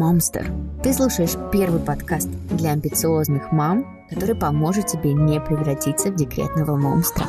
Momster. Ты слушаешь первый подкаст для амбициозных мам, который поможет тебе не превратиться в декретного монстра.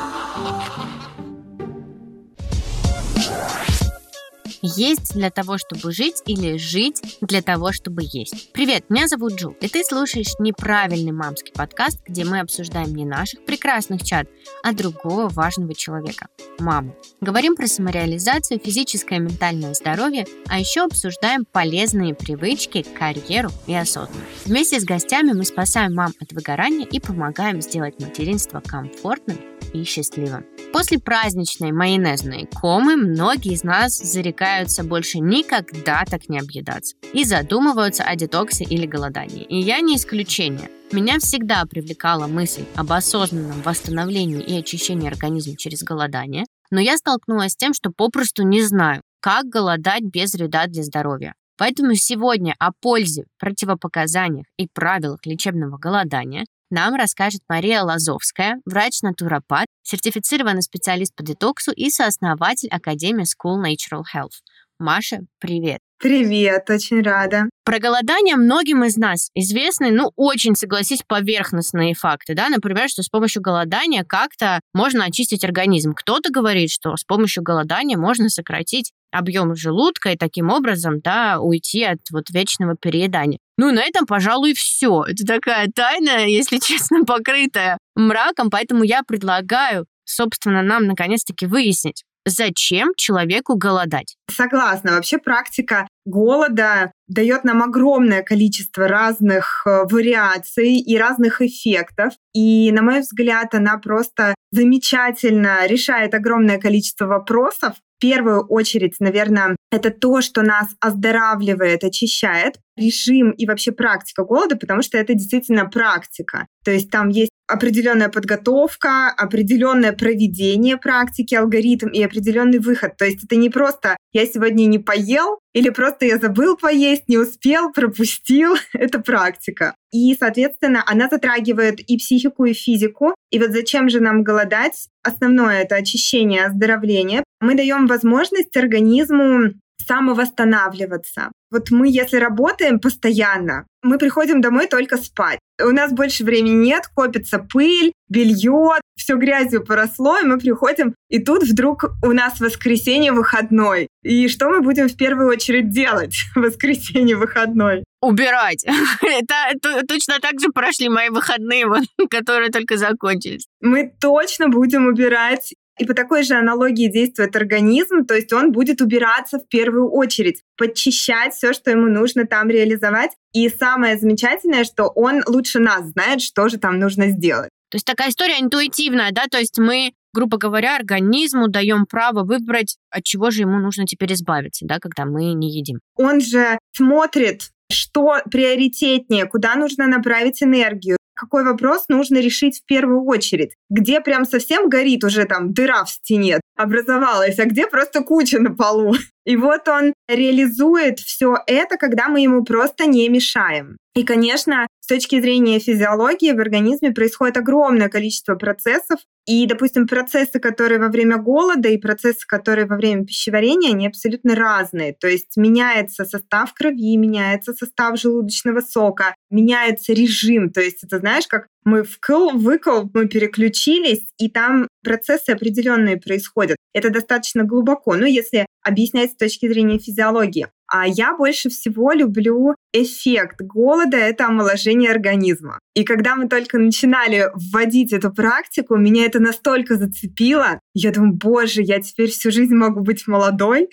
Есть для того, чтобы жить или жить для того, чтобы есть. Привет, меня зовут Джу, и ты слушаешь неправильный мамский подкаст, где мы обсуждаем не наших прекрасных чат, а другого важного человека – маму. Говорим про самореализацию, физическое и ментальное здоровье, а еще обсуждаем полезные привычки, карьеру и осознанность. Вместе с гостями мы спасаем мам от выгорания и помогаем сделать материнство комфортным и счастливым. После праздничной майонезной комы многие из нас зарекаются больше никогда так не объедаться и задумываются о детоксе или голодании. И я не исключение. Меня всегда привлекала мысль об осознанном восстановлении и очищении организма через голодание, но я столкнулась с тем, что попросту не знаю, как голодать без вреда для здоровья. Поэтому сегодня о пользе, противопоказаниях и правилах лечебного голодания нам расскажет Мария Лазовская, врач-натуропат, сертифицированный специалист по детоксу и сооснователь Академии School Natural Health. Маша, привет! Привет, очень рада. Про голодание многим из нас известны, ну, очень, согласись, поверхностные факты, да, например, что с помощью голодания как-то можно очистить организм. Кто-то говорит, что с помощью голодания можно сократить объем желудка и таким образом, да, уйти от вот вечного переедания. Ну, на этом, пожалуй, все. Это такая тайна, если честно, покрытая мраком, поэтому я предлагаю, собственно, нам наконец-таки выяснить, зачем человеку голодать? Согласна. Вообще практика голода дает нам огромное количество разных э, вариаций и разных эффектов. И, на мой взгляд, она просто замечательно решает огромное количество вопросов. В первую очередь, наверное, это то, что нас оздоравливает, очищает режим и вообще практика голода, потому что это действительно практика. То есть там есть определенная подготовка, определенное проведение практики, алгоритм и определенный выход. То есть это не просто «я сегодня не поел» или просто «я забыл поесть, не успел, пропустил». это практика. И, соответственно, она затрагивает и психику, и физику. И вот зачем же нам голодать? Основное — это очищение, оздоровление. Мы даем возможность организму самовосстанавливаться. Вот мы, если работаем постоянно, мы приходим домой только спать. У нас больше времени нет, копится пыль, белье, все грязью поросло, и мы приходим, и тут вдруг у нас воскресенье выходной. И что мы будем в первую очередь делать в воскресенье выходной? Убирать. это, точно так же прошли мои выходные, которые только закончились. Мы точно будем убирать и по такой же аналогии действует организм, то есть он будет убираться в первую очередь, подчищать все, что ему нужно там реализовать. И самое замечательное, что он лучше нас знает, что же там нужно сделать. То есть такая история интуитивная, да, то есть мы грубо говоря, организму даем право выбрать, от чего же ему нужно теперь избавиться, да, когда мы не едим. Он же смотрит, что приоритетнее, куда нужно направить энергию, какой вопрос нужно решить в первую очередь. Где прям совсем горит уже там дыра в стене образовалась, а где просто куча на полу. И вот он реализует все это, когда мы ему просто не мешаем. И, конечно, с точки зрения физиологии в организме происходит огромное количество процессов, и, допустим, процессы, которые во время голода и процессы, которые во время пищеварения, они абсолютно разные. То есть меняется состав крови, меняется состав желудочного сока, меняется режим. То есть это, знаешь, как мы вкл, выкл, мы переключились, и там процессы определенные происходят. Это достаточно глубоко, ну, если объяснять с точки зрения физиологии. А я больше всего люблю эффект голода — это омоложение организма. И когда мы только начинали вводить эту практику, меня это настолько зацепило. Я думаю, боже, я теперь всю жизнь могу быть молодой.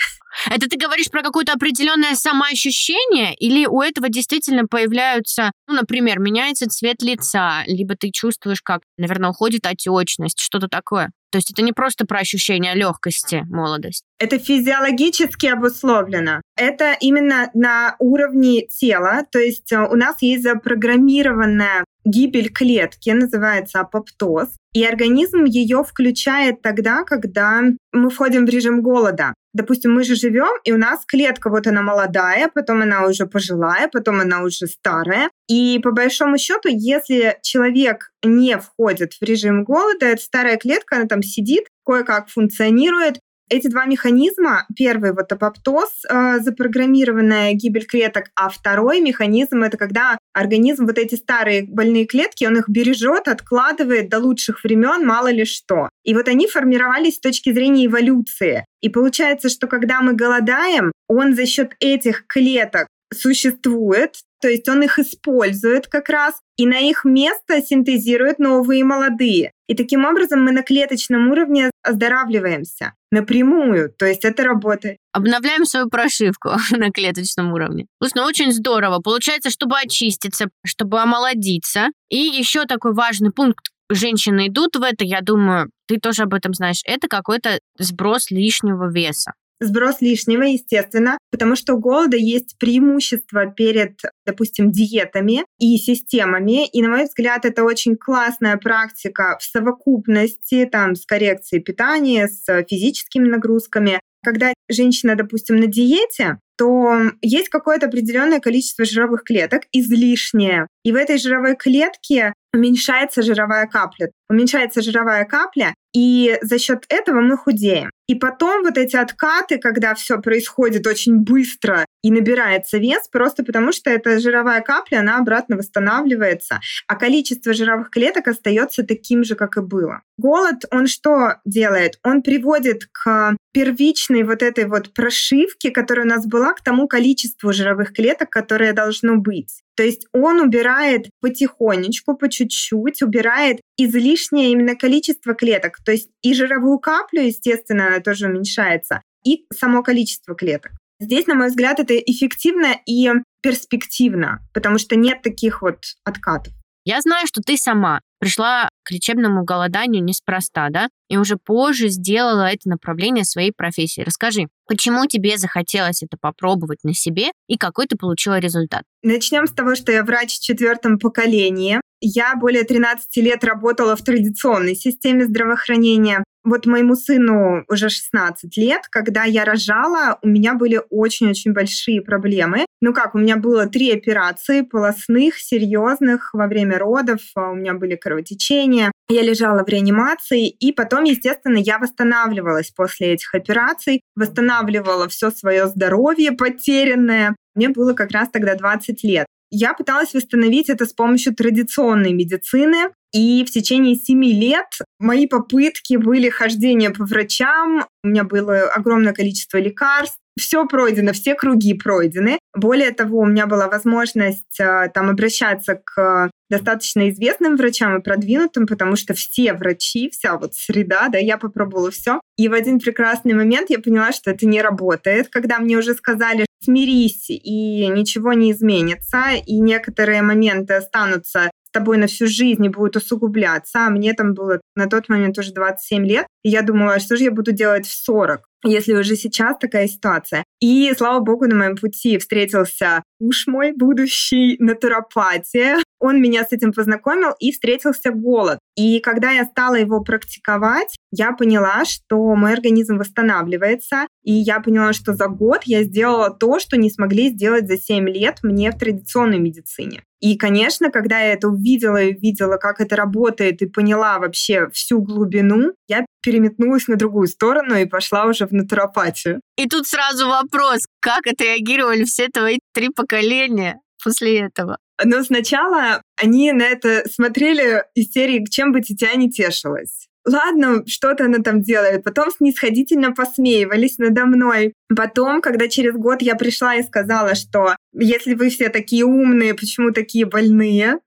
Это ты говоришь про какое-то определенное самоощущение, или у этого действительно появляются, ну, например, меняется цвет лица, либо ты чувствуешь, как, наверное, уходит отечность, что-то такое? То есть это не просто про ощущение легкости, молодость. Это физиологически обусловлено. Это именно на уровне тела. То есть э, у нас есть запрограммированная гибель клетки, называется апоптоз. И организм ее включает тогда, когда мы входим в режим голода. Допустим, мы же живем, и у нас клетка, вот она молодая, потом она уже пожилая, потом она уже старая. И по большому счету, если человек не входит в режим голода, эта старая клетка, она там сидит, кое-как функционирует, Эти два механизма, первый вот апоптоз, э, запрограммированная гибель клеток, а второй механизм это когда организм вот эти старые больные клетки, он их бережет, откладывает до лучших времен, мало ли что. И вот они формировались с точки зрения эволюции. И получается, что когда мы голодаем, он за счет этих клеток существует, то есть он их использует как раз, и на их место синтезирует новые молодые. И таким образом мы на клеточном уровне оздоравливаемся напрямую, то есть это работает. Обновляем свою прошивку на клеточном уровне. Слушай, ну очень здорово. Получается, чтобы очиститься, чтобы омолодиться. И еще такой важный пункт. Женщины идут в это, я думаю, ты тоже об этом знаешь, это какой-то сброс лишнего веса сброс лишнего, естественно, потому что у голода есть преимущество перед, допустим, диетами и системами. И, на мой взгляд, это очень классная практика в совокупности там, с коррекцией питания, с физическими нагрузками. Когда женщина, допустим, на диете, то есть какое-то определенное количество жировых клеток, излишнее. И в этой жировой клетке уменьшается жировая капля. Уменьшается жировая капля, и за счет этого мы худеем. И потом вот эти откаты, когда все происходит очень быстро и набирается вес, просто потому что эта жировая капля, она обратно восстанавливается, а количество жировых клеток остается таким же, как и было. Голод, он что делает? Он приводит к первичной вот этой вот прошивке, которая у нас была, к тому количеству жировых клеток, которое должно быть. То есть он убирает потихонечку, по чуть-чуть, убирает излишнее именно количество клеток. То есть и жировую каплю, естественно, тоже уменьшается, и само количество клеток. Здесь, на мой взгляд, это эффективно и перспективно, потому что нет таких вот откатов. Я знаю, что ты сама пришла к лечебному голоданию неспроста, да? И уже позже сделала это направление своей профессии. Расскажи, почему тебе захотелось это попробовать на себе и какой ты получила результат? Начнем с того, что я врач в четвертом поколении. Я более 13 лет работала в традиционной системе здравоохранения. Вот моему сыну уже 16 лет, когда я рожала, у меня были очень-очень большие проблемы. Ну как, у меня было три операции полостных, серьезных во время родов, а у меня были кровотечения, я лежала в реанимации, и потом, естественно, я восстанавливалась после этих операций, восстанавливала все свое здоровье потерянное. Мне было как раз тогда 20 лет. Я пыталась восстановить это с помощью традиционной медицины, и в течение семи лет мои попытки были хождение по врачам, у меня было огромное количество лекарств, все пройдено, все круги пройдены. Более того, у меня была возможность э, там обращаться к достаточно известным врачам и продвинутым, потому что все врачи, вся вот среда, да, я попробовала все. И в один прекрасный момент я поняла, что это не работает, когда мне уже сказали, смирись, и ничего не изменится, и некоторые моменты останутся с тобой на всю жизнь и будут усугубляться. А мне там было на тот момент уже 27 лет, и я думала, «А что же я буду делать в 40? Если уже сейчас такая ситуация. И, слава богу, на моем пути встретился муж мой, будущий натуропатия. Он меня с этим познакомил и встретился голод. И когда я стала его практиковать, я поняла, что мой организм восстанавливается. И я поняла, что за год я сделала то, что не смогли сделать за 7 лет мне в традиционной медицине. И, конечно, когда я это увидела и увидела, как это работает, и поняла вообще всю глубину, я переметнулась на другую сторону и пошла уже в натуропатию. И тут сразу вопрос, как отреагировали все твои три поколения после этого? Но сначала они на это смотрели из серии «Чем бы дитя не тешилось» ладно, что-то она там делает. Потом снисходительно посмеивались надо мной. Потом, когда через год я пришла и сказала, что если вы все такие умные, почему такие больные?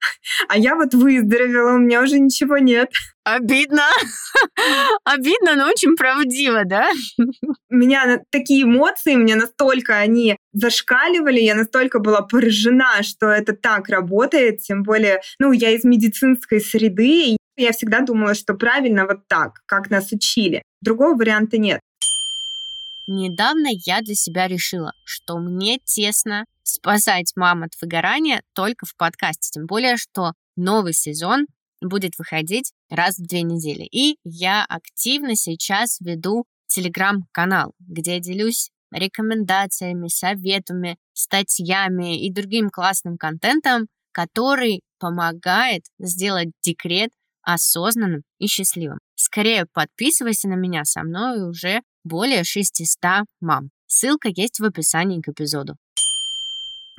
А я вот выздоровела, у меня уже ничего нет. Обидно. Обидно, но очень правдиво, да? У меня такие эмоции, мне настолько они зашкаливали, я настолько была поражена, что это так работает, тем более, ну, я из медицинской среды, я всегда думала, что правильно вот так, как нас учили. Другого варианта нет. Недавно я для себя решила, что мне тесно спасать мам от выгорания только в подкасте. Тем более, что новый сезон будет выходить раз в две недели. И я активно сейчас веду телеграм-канал, где я делюсь рекомендациями, советами, статьями и другим классным контентом, который помогает сделать декрет осознанным и счастливым. Скорее подписывайся на меня, со мной уже более 600 мам. Ссылка есть в описании к эпизоду.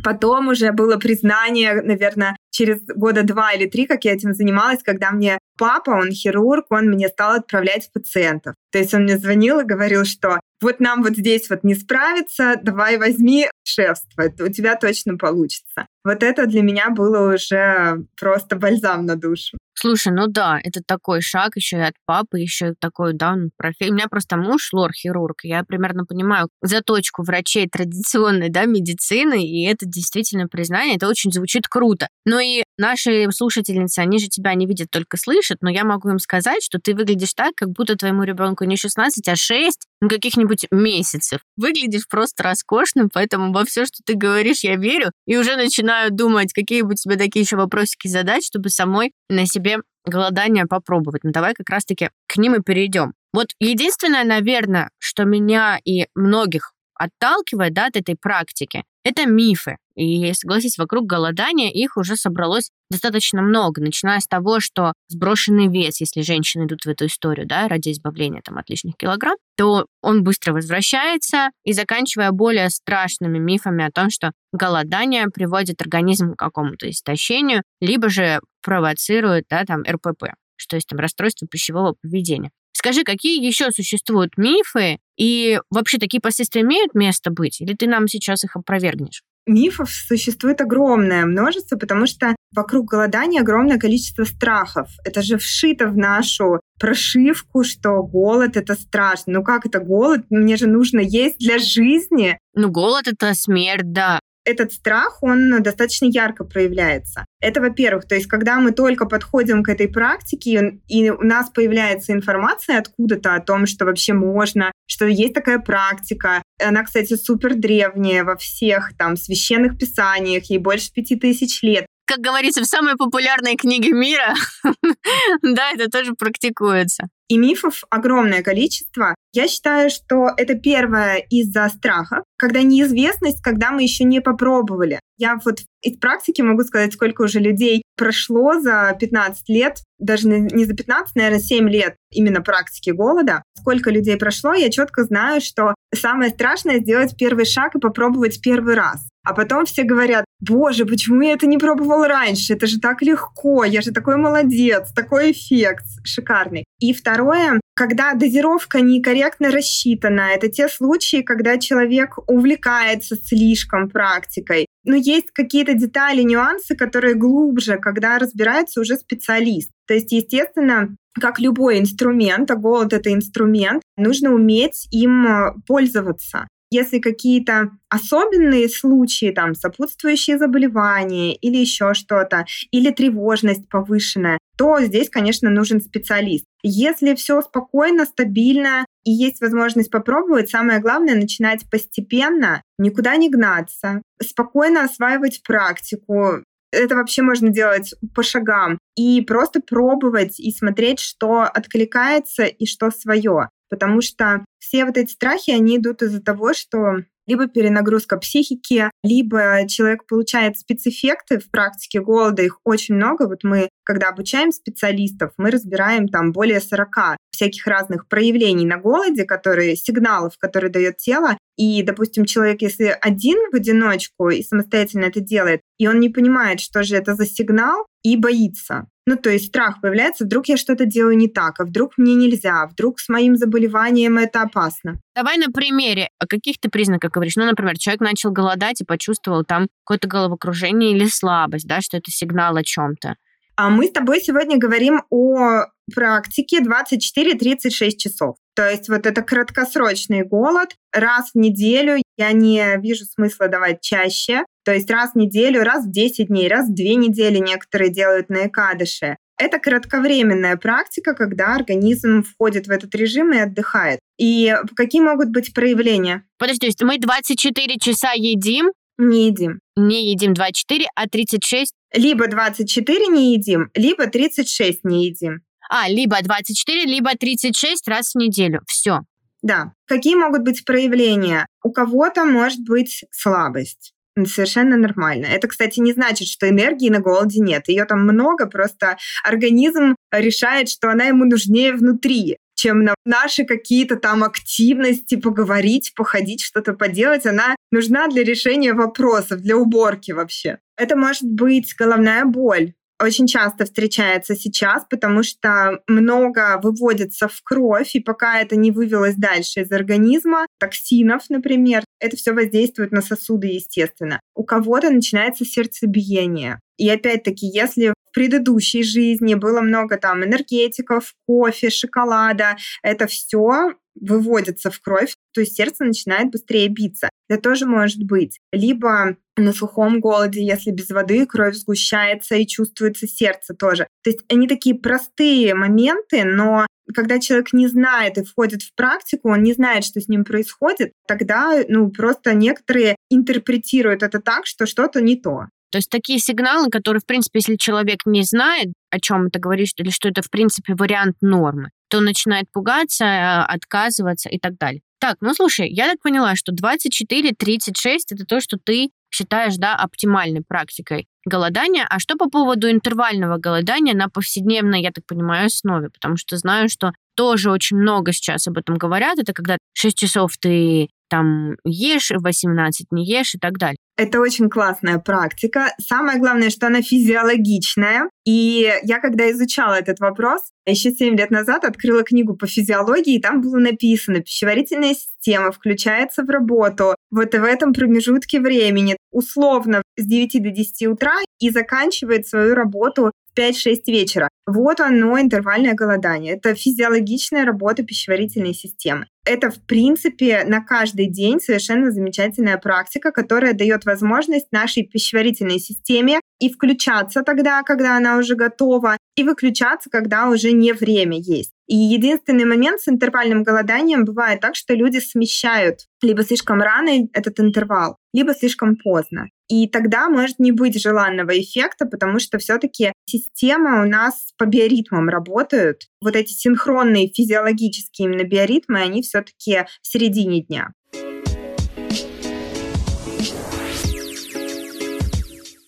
Потом уже было признание, наверное, через года два или три, как я этим занималась, когда мне папа, он хирург, он мне стал отправлять пациентов. То есть он мне звонил и говорил, что вот нам вот здесь вот не справиться, давай возьми шефство, у тебя точно получится. Вот это для меня было уже просто бальзам на душу. Слушай, ну да, это такой шаг еще и от папы, еще такой, да, ну, профи... У меня просто муж лор-хирург, я примерно понимаю заточку врачей традиционной, да, медицины, и это действительно признание, это очень звучит круто. Но и наши слушательницы, они же тебя не видят, только слышат, но я могу им сказать, что ты выглядишь так, как будто твоему ребенку не 16, а 6, ну, каких-нибудь месяцев. Выглядишь просто роскошным, поэтому во все, что ты говоришь, я верю, и уже начинаю думать, какие бы у тебя такие еще вопросики задать, чтобы самой на себе голодание попробовать. Ну, давай как раз-таки к ним и перейдем. Вот единственное, наверное, что меня и многих отталкивает да, от этой практики, это мифы. И, согласись, вокруг голодания их уже собралось достаточно много, начиная с того, что сброшенный вес, если женщины идут в эту историю, да, ради избавления там, от лишних килограмм, то он быстро возвращается, и заканчивая более страшными мифами о том, что голодание приводит организм к какому-то истощению, либо же провоцирует да, там, РПП, что есть там расстройство пищевого поведения. Скажи, какие еще существуют мифы, и вообще такие последствия имеют место быть, или ты нам сейчас их опровергнешь? Мифов существует огромное множество, потому что вокруг голодания огромное количество страхов. Это же вшито в нашу прошивку, что голод это страшно. Ну как это голод? Мне же нужно есть для жизни. Ну голод это смерть, да этот страх, он достаточно ярко проявляется. Это, во-первых, то есть, когда мы только подходим к этой практике, и у нас появляется информация откуда-то о том, что вообще можно, что есть такая практика. Она, кстати, супер древняя во всех там священных писаниях, ей больше пяти тысяч лет как говорится, в самой популярной книге мира, да, это тоже практикуется. И мифов огромное количество. Я считаю, что это первое из-за страха, когда неизвестность, когда мы еще не попробовали. Я вот из практики могу сказать, сколько уже людей прошло за 15 лет, даже не за 15, наверное, 7 лет именно практики голода. Сколько людей прошло, я четко знаю, что самое страшное сделать первый шаг и попробовать первый раз. А потом все говорят, боже, почему я это не пробовал раньше? Это же так легко, я же такой молодец, такой эффект шикарный. И второе, когда дозировка некорректно рассчитана, это те случаи, когда человек увлекается слишком практикой. Но есть какие-то детали, нюансы, которые глубже, когда разбирается уже специалист. То есть, естественно, как любой инструмент, а голод — это инструмент, нужно уметь им пользоваться. Если какие-то особенные случаи, там, сопутствующие заболевания или еще что-то, или тревожность повышенная, то здесь, конечно, нужен специалист. Если все спокойно, стабильно и есть возможность попробовать, самое главное начинать постепенно, никуда не гнаться, спокойно осваивать практику, это вообще можно делать по шагам. И просто пробовать и смотреть, что откликается и что свое. Потому что все вот эти страхи, они идут из-за того, что либо перенагрузка психики, либо человек получает спецэффекты в практике голода, их очень много. Вот мы, когда обучаем специалистов, мы разбираем там более 40 всяких разных проявлений на голоде, которые, сигналов, которые дает тело. И, допустим, человек, если один в одиночку и самостоятельно это делает, и он не понимает, что же это за сигнал, и боится. Ну, то есть страх появляется, вдруг я что-то делаю не так, а вдруг мне нельзя, а вдруг с моим заболеванием это опасно. Давай на примере. О каких ты признаках говоришь? Ну, например, человек начал голодать и почувствовал там какое-то головокружение или слабость, да, что это сигнал о чем-то. А мы с тобой сегодня говорим о практике 24-36 часов. То есть вот это краткосрочный голод. Раз в неделю я не вижу смысла давать чаще. То есть раз в неделю, раз в 10 дней, раз в 2 недели некоторые делают на экадыше. Это кратковременная практика, когда организм входит в этот режим и отдыхает. И какие могут быть проявления? Подожди, то есть мы 24 часа едим? Не едим. Не едим 24, а 36? Либо 24 не едим, либо 36 не едим. А, либо 24, либо 36 раз в неделю. Все. Да. Какие могут быть проявления? У кого-то может быть слабость. Совершенно нормально. Это, кстати, не значит, что энергии на голоде нет. Ее там много, просто организм решает, что она ему нужнее внутри чем на наши какие-то там активности, поговорить, походить, что-то поделать. Она нужна для решения вопросов, для уборки вообще. Это может быть головная боль, очень часто встречается сейчас, потому что много выводится в кровь, и пока это не вывелось дальше из организма, токсинов, например, это все воздействует на сосуды, естественно. У кого-то начинается сердцебиение. И опять-таки, если в предыдущей жизни было много там энергетиков, кофе, шоколада, это все выводится в кровь, то есть сердце начинает быстрее биться. Это тоже может быть. Либо на сухом голоде, если без воды кровь сгущается и чувствуется сердце тоже. То есть они такие простые моменты, но когда человек не знает и входит в практику, он не знает, что с ним происходит, тогда ну, просто некоторые интерпретируют это так, что что-то не то. То есть такие сигналы, которые, в принципе, если человек не знает, о чем это говорит, или что это, в принципе, вариант нормы, то начинает пугаться, э, отказываться и так далее. Так, ну слушай, я так поняла, что 24-36 это то, что ты считаешь, да, оптимальной практикой голодания. А что по поводу интервального голодания на повседневной, я так понимаю, основе? Потому что знаю, что тоже очень много сейчас об этом говорят. Это когда 6 часов ты там ешь, 18 не ешь и так далее. Это очень классная практика. Самое главное, что она физиологичная. И я, когда изучала этот вопрос, еще 7 лет назад открыла книгу по физиологии, и там было написано, пищеварительная система включается в работу вот в этом промежутке времени, условно с 9 до 10 утра и заканчивает свою работу 5-6 вечера. Вот оно, интервальное голодание. Это физиологичная работа пищеварительной системы. Это, в принципе, на каждый день совершенно замечательная практика, которая дает возможность нашей пищеварительной системе и включаться тогда, когда она уже готова, и выключаться, когда уже не время есть. И единственный момент с интервальным голоданием бывает так, что люди смещают либо слишком рано этот интервал, либо слишком поздно. И тогда может не быть желанного эффекта, потому что все-таки система у нас по биоритмам работают. Вот эти синхронные физиологические именно биоритмы, они все-таки в середине дня.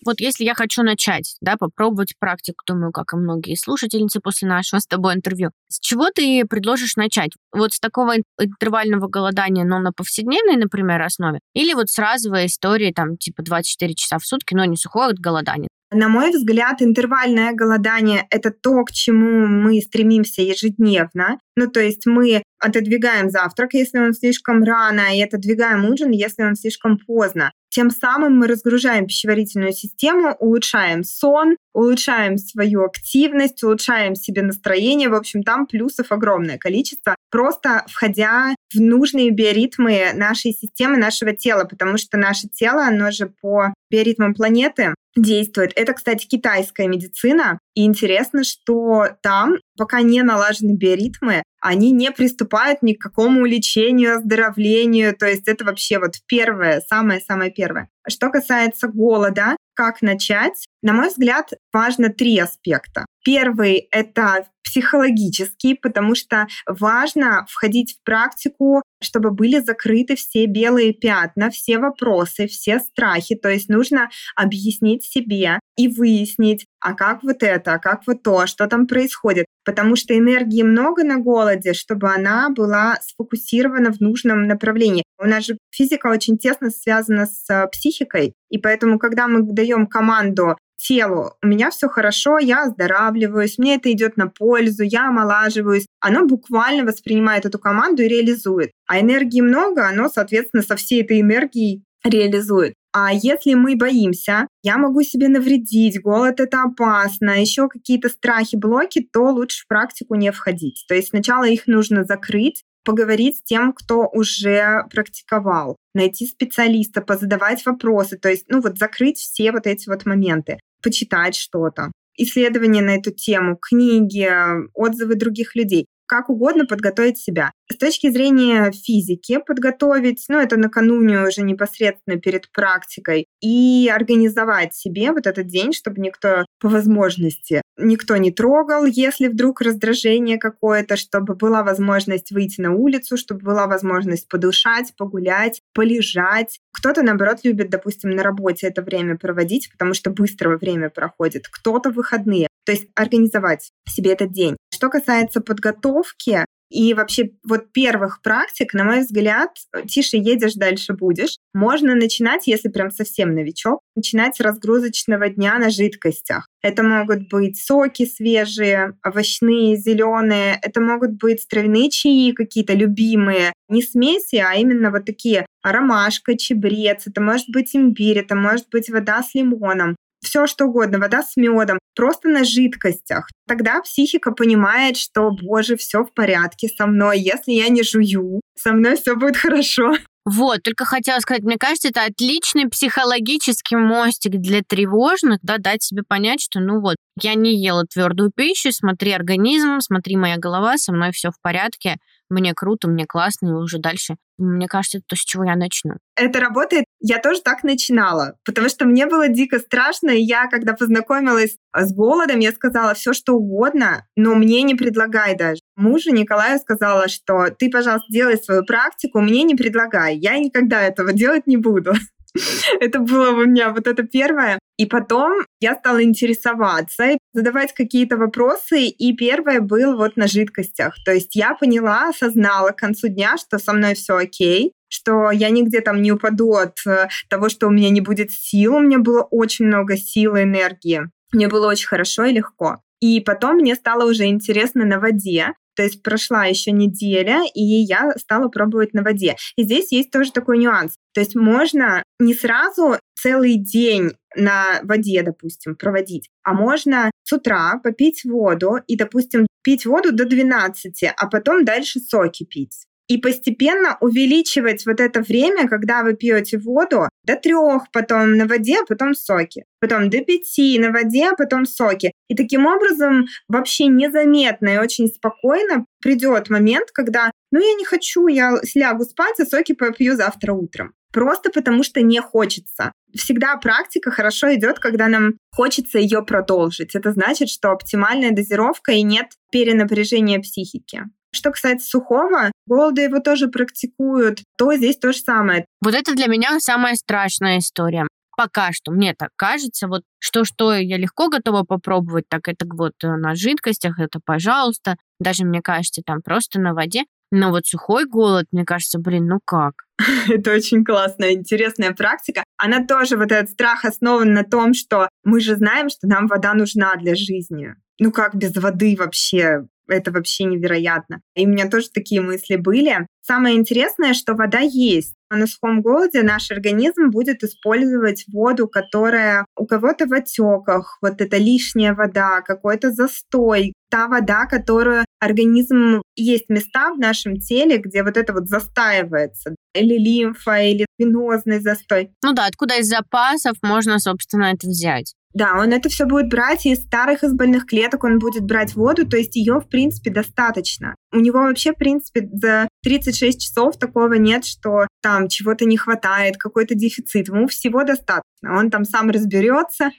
Вот если я хочу начать, да, попробовать практику, думаю, как и многие слушательницы после нашего с тобой интервью, с чего ты предложишь начать? Вот с такого интервального голодания, но на повседневной, например, основе? Или вот с разовой истории, там, типа 24 часа в сутки, но не сухое голодание? На мой взгляд, интервальное голодание — это то, к чему мы стремимся ежедневно. Ну, то есть мы отодвигаем завтрак, если он слишком рано, и отодвигаем ужин, если он слишком поздно. Тем самым мы разгружаем пищеварительную систему, улучшаем сон, улучшаем свою активность, улучшаем себе настроение. В общем, там плюсов огромное количество, просто входя в нужные биоритмы нашей системы, нашего тела, потому что наше тело, оно же по биоритмам планеты действует. Это, кстати, китайская медицина. И интересно, что там, пока не налажены биоритмы, они не приступают ни к какому лечению, оздоровлению. То есть это вообще вот первое, самое-самое первое. Что касается голода, как начать? На мой взгляд, важно три аспекта. Первый — это психологический, потому что важно входить в практику, чтобы были закрыты все белые пятна, все вопросы, все страхи. То есть нужно объяснить себе и выяснить, а как вот это, а как вот то, что там происходит. Потому что энергии много на голоде, чтобы она была сфокусирована в нужном направлении. У нас же физика очень тесно связана с э, психикой, и поэтому, когда мы даем команду телу, у меня все хорошо, я оздоравливаюсь, мне это идет на пользу, я омолаживаюсь, оно буквально воспринимает эту команду и реализует. А энергии много, оно, соответственно, со всей этой энергией реализует. А если мы боимся, я могу себе навредить, голод это опасно, еще какие-то страхи, блоки, то лучше в практику не входить. То есть сначала их нужно закрыть, поговорить с тем, кто уже практиковал, найти специалиста, позадавать вопросы, то есть, ну вот закрыть все вот эти вот моменты, почитать что-то исследования на эту тему, книги, отзывы других людей как угодно подготовить себя. С точки зрения физики подготовить, ну, это накануне уже непосредственно перед практикой, и организовать себе вот этот день, чтобы никто по возможности, никто не трогал, если вдруг раздражение какое-то, чтобы была возможность выйти на улицу, чтобы была возможность подышать, погулять, полежать. Кто-то, наоборот, любит, допустим, на работе это время проводить, потому что быстро время проходит. Кто-то выходные. То есть организовать себе этот день. Что касается подготовки, и вообще вот первых практик, на мой взгляд, тише едешь, дальше будешь. Можно начинать, если прям совсем новичок, начинать с разгрузочного дня на жидкостях. Это могут быть соки свежие, овощные, зеленые. Это могут быть травяные чаи какие-то любимые. Не смеси, а именно вот такие ромашка, чебрец. Это может быть имбирь, это может быть вода с лимоном все что угодно, вода с медом, просто на жидкостях. Тогда психика понимает, что, боже, все в порядке со мной, если я не жую, со мной все будет хорошо. Вот, только хотела сказать, мне кажется, это отличный психологический мостик для тревожных, да, дать себе понять, что, ну вот, я не ела твердую пищу, смотри организм, смотри моя голова, со мной все в порядке, мне круто, мне классно, и уже дальше, мне кажется, это то, с чего я начну. Это работает. Я тоже так начинала, потому что мне было дико страшно, и я, когда познакомилась с голодом, я сказала все, что угодно, но мне не предлагай даже. Мужу Николаю сказала, что ты, пожалуйста, делай свою практику, мне не предлагай. Я никогда этого делать не буду. Это было у меня вот это первое. И потом я стала интересоваться, задавать какие-то вопросы, и первое был вот на жидкостях. То есть я поняла, осознала к концу дня, что со мной все окей, что я нигде там не упаду от э, того, что у меня не будет сил. У меня было очень много сил и энергии. Мне было очень хорошо и легко. И потом мне стало уже интересно на воде. То есть прошла еще неделя, и я стала пробовать на воде. И здесь есть тоже такой нюанс. То есть можно не сразу целый день на воде, допустим, проводить, а можно с утра попить воду и, допустим, пить воду до 12, а потом дальше соки пить и постепенно увеличивать вот это время, когда вы пьете воду, до трех, потом на воде, потом соки, потом до пяти на воде, потом соки. И таким образом вообще незаметно и очень спокойно придет момент, когда, ну я не хочу, я слягу спать, а соки попью завтра утром. Просто потому что не хочется. Всегда практика хорошо идет, когда нам хочется ее продолжить. Это значит, что оптимальная дозировка и нет перенапряжения психики. Что касается сухого, голода его тоже практикуют, то здесь то же самое. Вот это для меня самая страшная история. Пока что, мне так кажется, вот что-что я легко готова попробовать, так это вот э, на жидкостях, это пожалуйста. Даже, мне кажется, там просто на воде. Но вот сухой голод, мне кажется, блин, ну как? Это очень классная, интересная практика. Она тоже, вот этот страх основан на том, что мы же знаем, что нам вода нужна для жизни. Ну как без воды вообще? это вообще невероятно. И у меня тоже такие мысли были. Самое интересное, что вода есть. А на сухом голоде наш организм будет использовать воду, которая у кого-то в отеках, вот это лишняя вода, какой-то застой, та вода, которую организм... Есть места в нашем теле, где вот это вот застаивается, или лимфа, или венозный застой. Ну да, откуда из запасов можно, собственно, это взять. Да, он это все будет брать из старых из больных клеток, он будет брать воду, то есть ее, в принципе, достаточно. У него вообще, в принципе, за 36 часов такого нет, что там чего-то не хватает, какой-то дефицит. Ему всего достаточно. Он там сам разберется,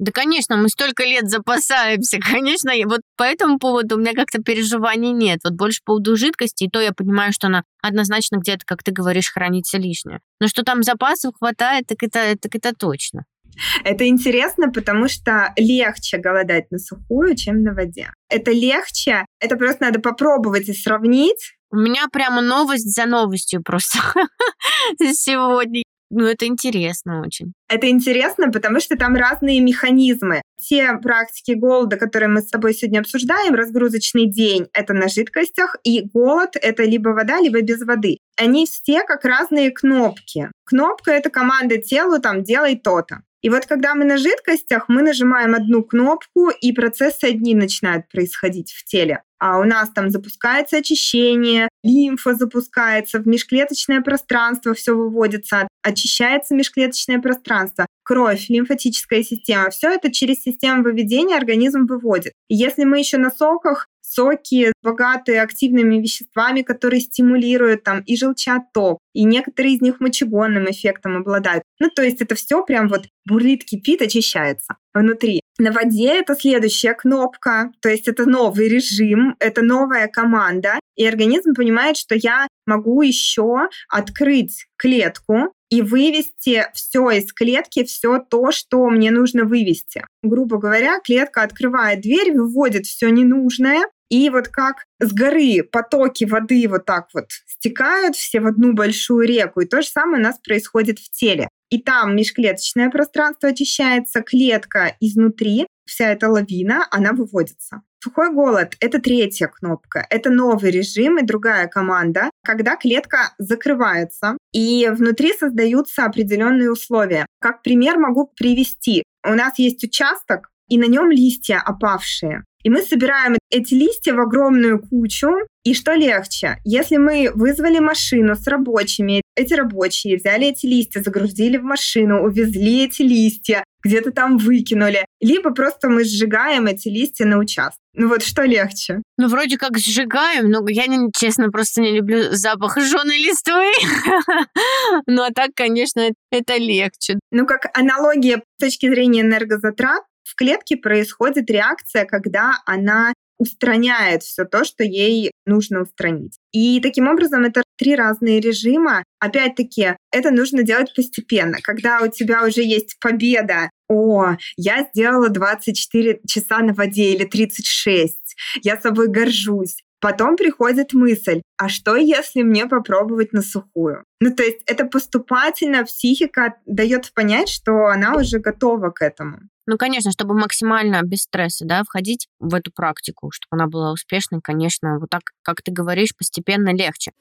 да, конечно, мы столько лет запасаемся, конечно. И вот по этому поводу у меня как-то переживаний нет. Вот больше по поводу жидкости, и то я понимаю, что она однозначно где-то, как ты говоришь, хранится лишнее. Но что там запасов хватает, так это, так это точно. Это интересно, потому что легче голодать на сухую, чем на воде. Это легче, это просто надо попробовать и сравнить. У меня прямо новость за новостью просто сегодня. Ну, это интересно очень. Это интересно, потому что там разные механизмы. Те практики голода, которые мы с тобой сегодня обсуждаем, разгрузочный день — это на жидкостях, и голод — это либо вода, либо без воды. Они все как разные кнопки. Кнопка — это команда телу, там, делай то-то. И вот когда мы на жидкостях, мы нажимаем одну кнопку, и процессы одни начинают происходить в теле. А у нас там запускается очищение, лимфа запускается, в межклеточное пространство все выводится, очищается межклеточное пространство, кровь, лимфатическая система. Все это через систему выведения организм выводит. И если мы еще на соках соки, богатые активными веществами, которые стимулируют там и желчаток, и некоторые из них мочегонным эффектом обладают. Ну, то есть это все прям вот бурлит, кипит, очищается внутри. На воде это следующая кнопка, то есть это новый режим, это новая команда, и организм понимает, что я могу еще открыть клетку, и вывести все из клетки, все то, что мне нужно вывести. Грубо говоря, клетка открывает дверь, выводит все ненужное, и вот как с горы потоки воды вот так вот стекают все в одну большую реку, и то же самое у нас происходит в теле. И там межклеточное пространство очищается, клетка изнутри, вся эта лавина, она выводится. Сухой голод — это третья кнопка. Это новый режим и другая команда, когда клетка закрывается, и внутри создаются определенные условия. Как пример могу привести. У нас есть участок, и на нем листья опавшие. И мы собираем эти листья в огромную кучу. И что легче? Если мы вызвали машину с рабочими, эти рабочие взяли эти листья, загрузили в машину, увезли эти листья, где-то там выкинули. Либо просто мы сжигаем эти листья на участке. Ну вот что легче? Ну, вроде как сжигаем, но я, честно, просто не люблю запах жженой листвы. Ну, а так, конечно, это легче. Ну, как аналогия с точки зрения энергозатрат, в клетке происходит реакция, когда она устраняет все то, что ей нужно устранить. И таким образом это три разные режима. Опять-таки, это нужно делать постепенно. Когда у тебя уже есть победа, о, я сделала 24 часа на воде или 36, я собой горжусь. Потом приходит мысль, а что если мне попробовать на сухую? Ну, то есть это поступательно психика дает понять, что она уже готова к этому. Ну, конечно, чтобы максимально без стресса, да, входить в эту практику, чтобы она была успешной, конечно, вот так, как ты говоришь, постепенно легче.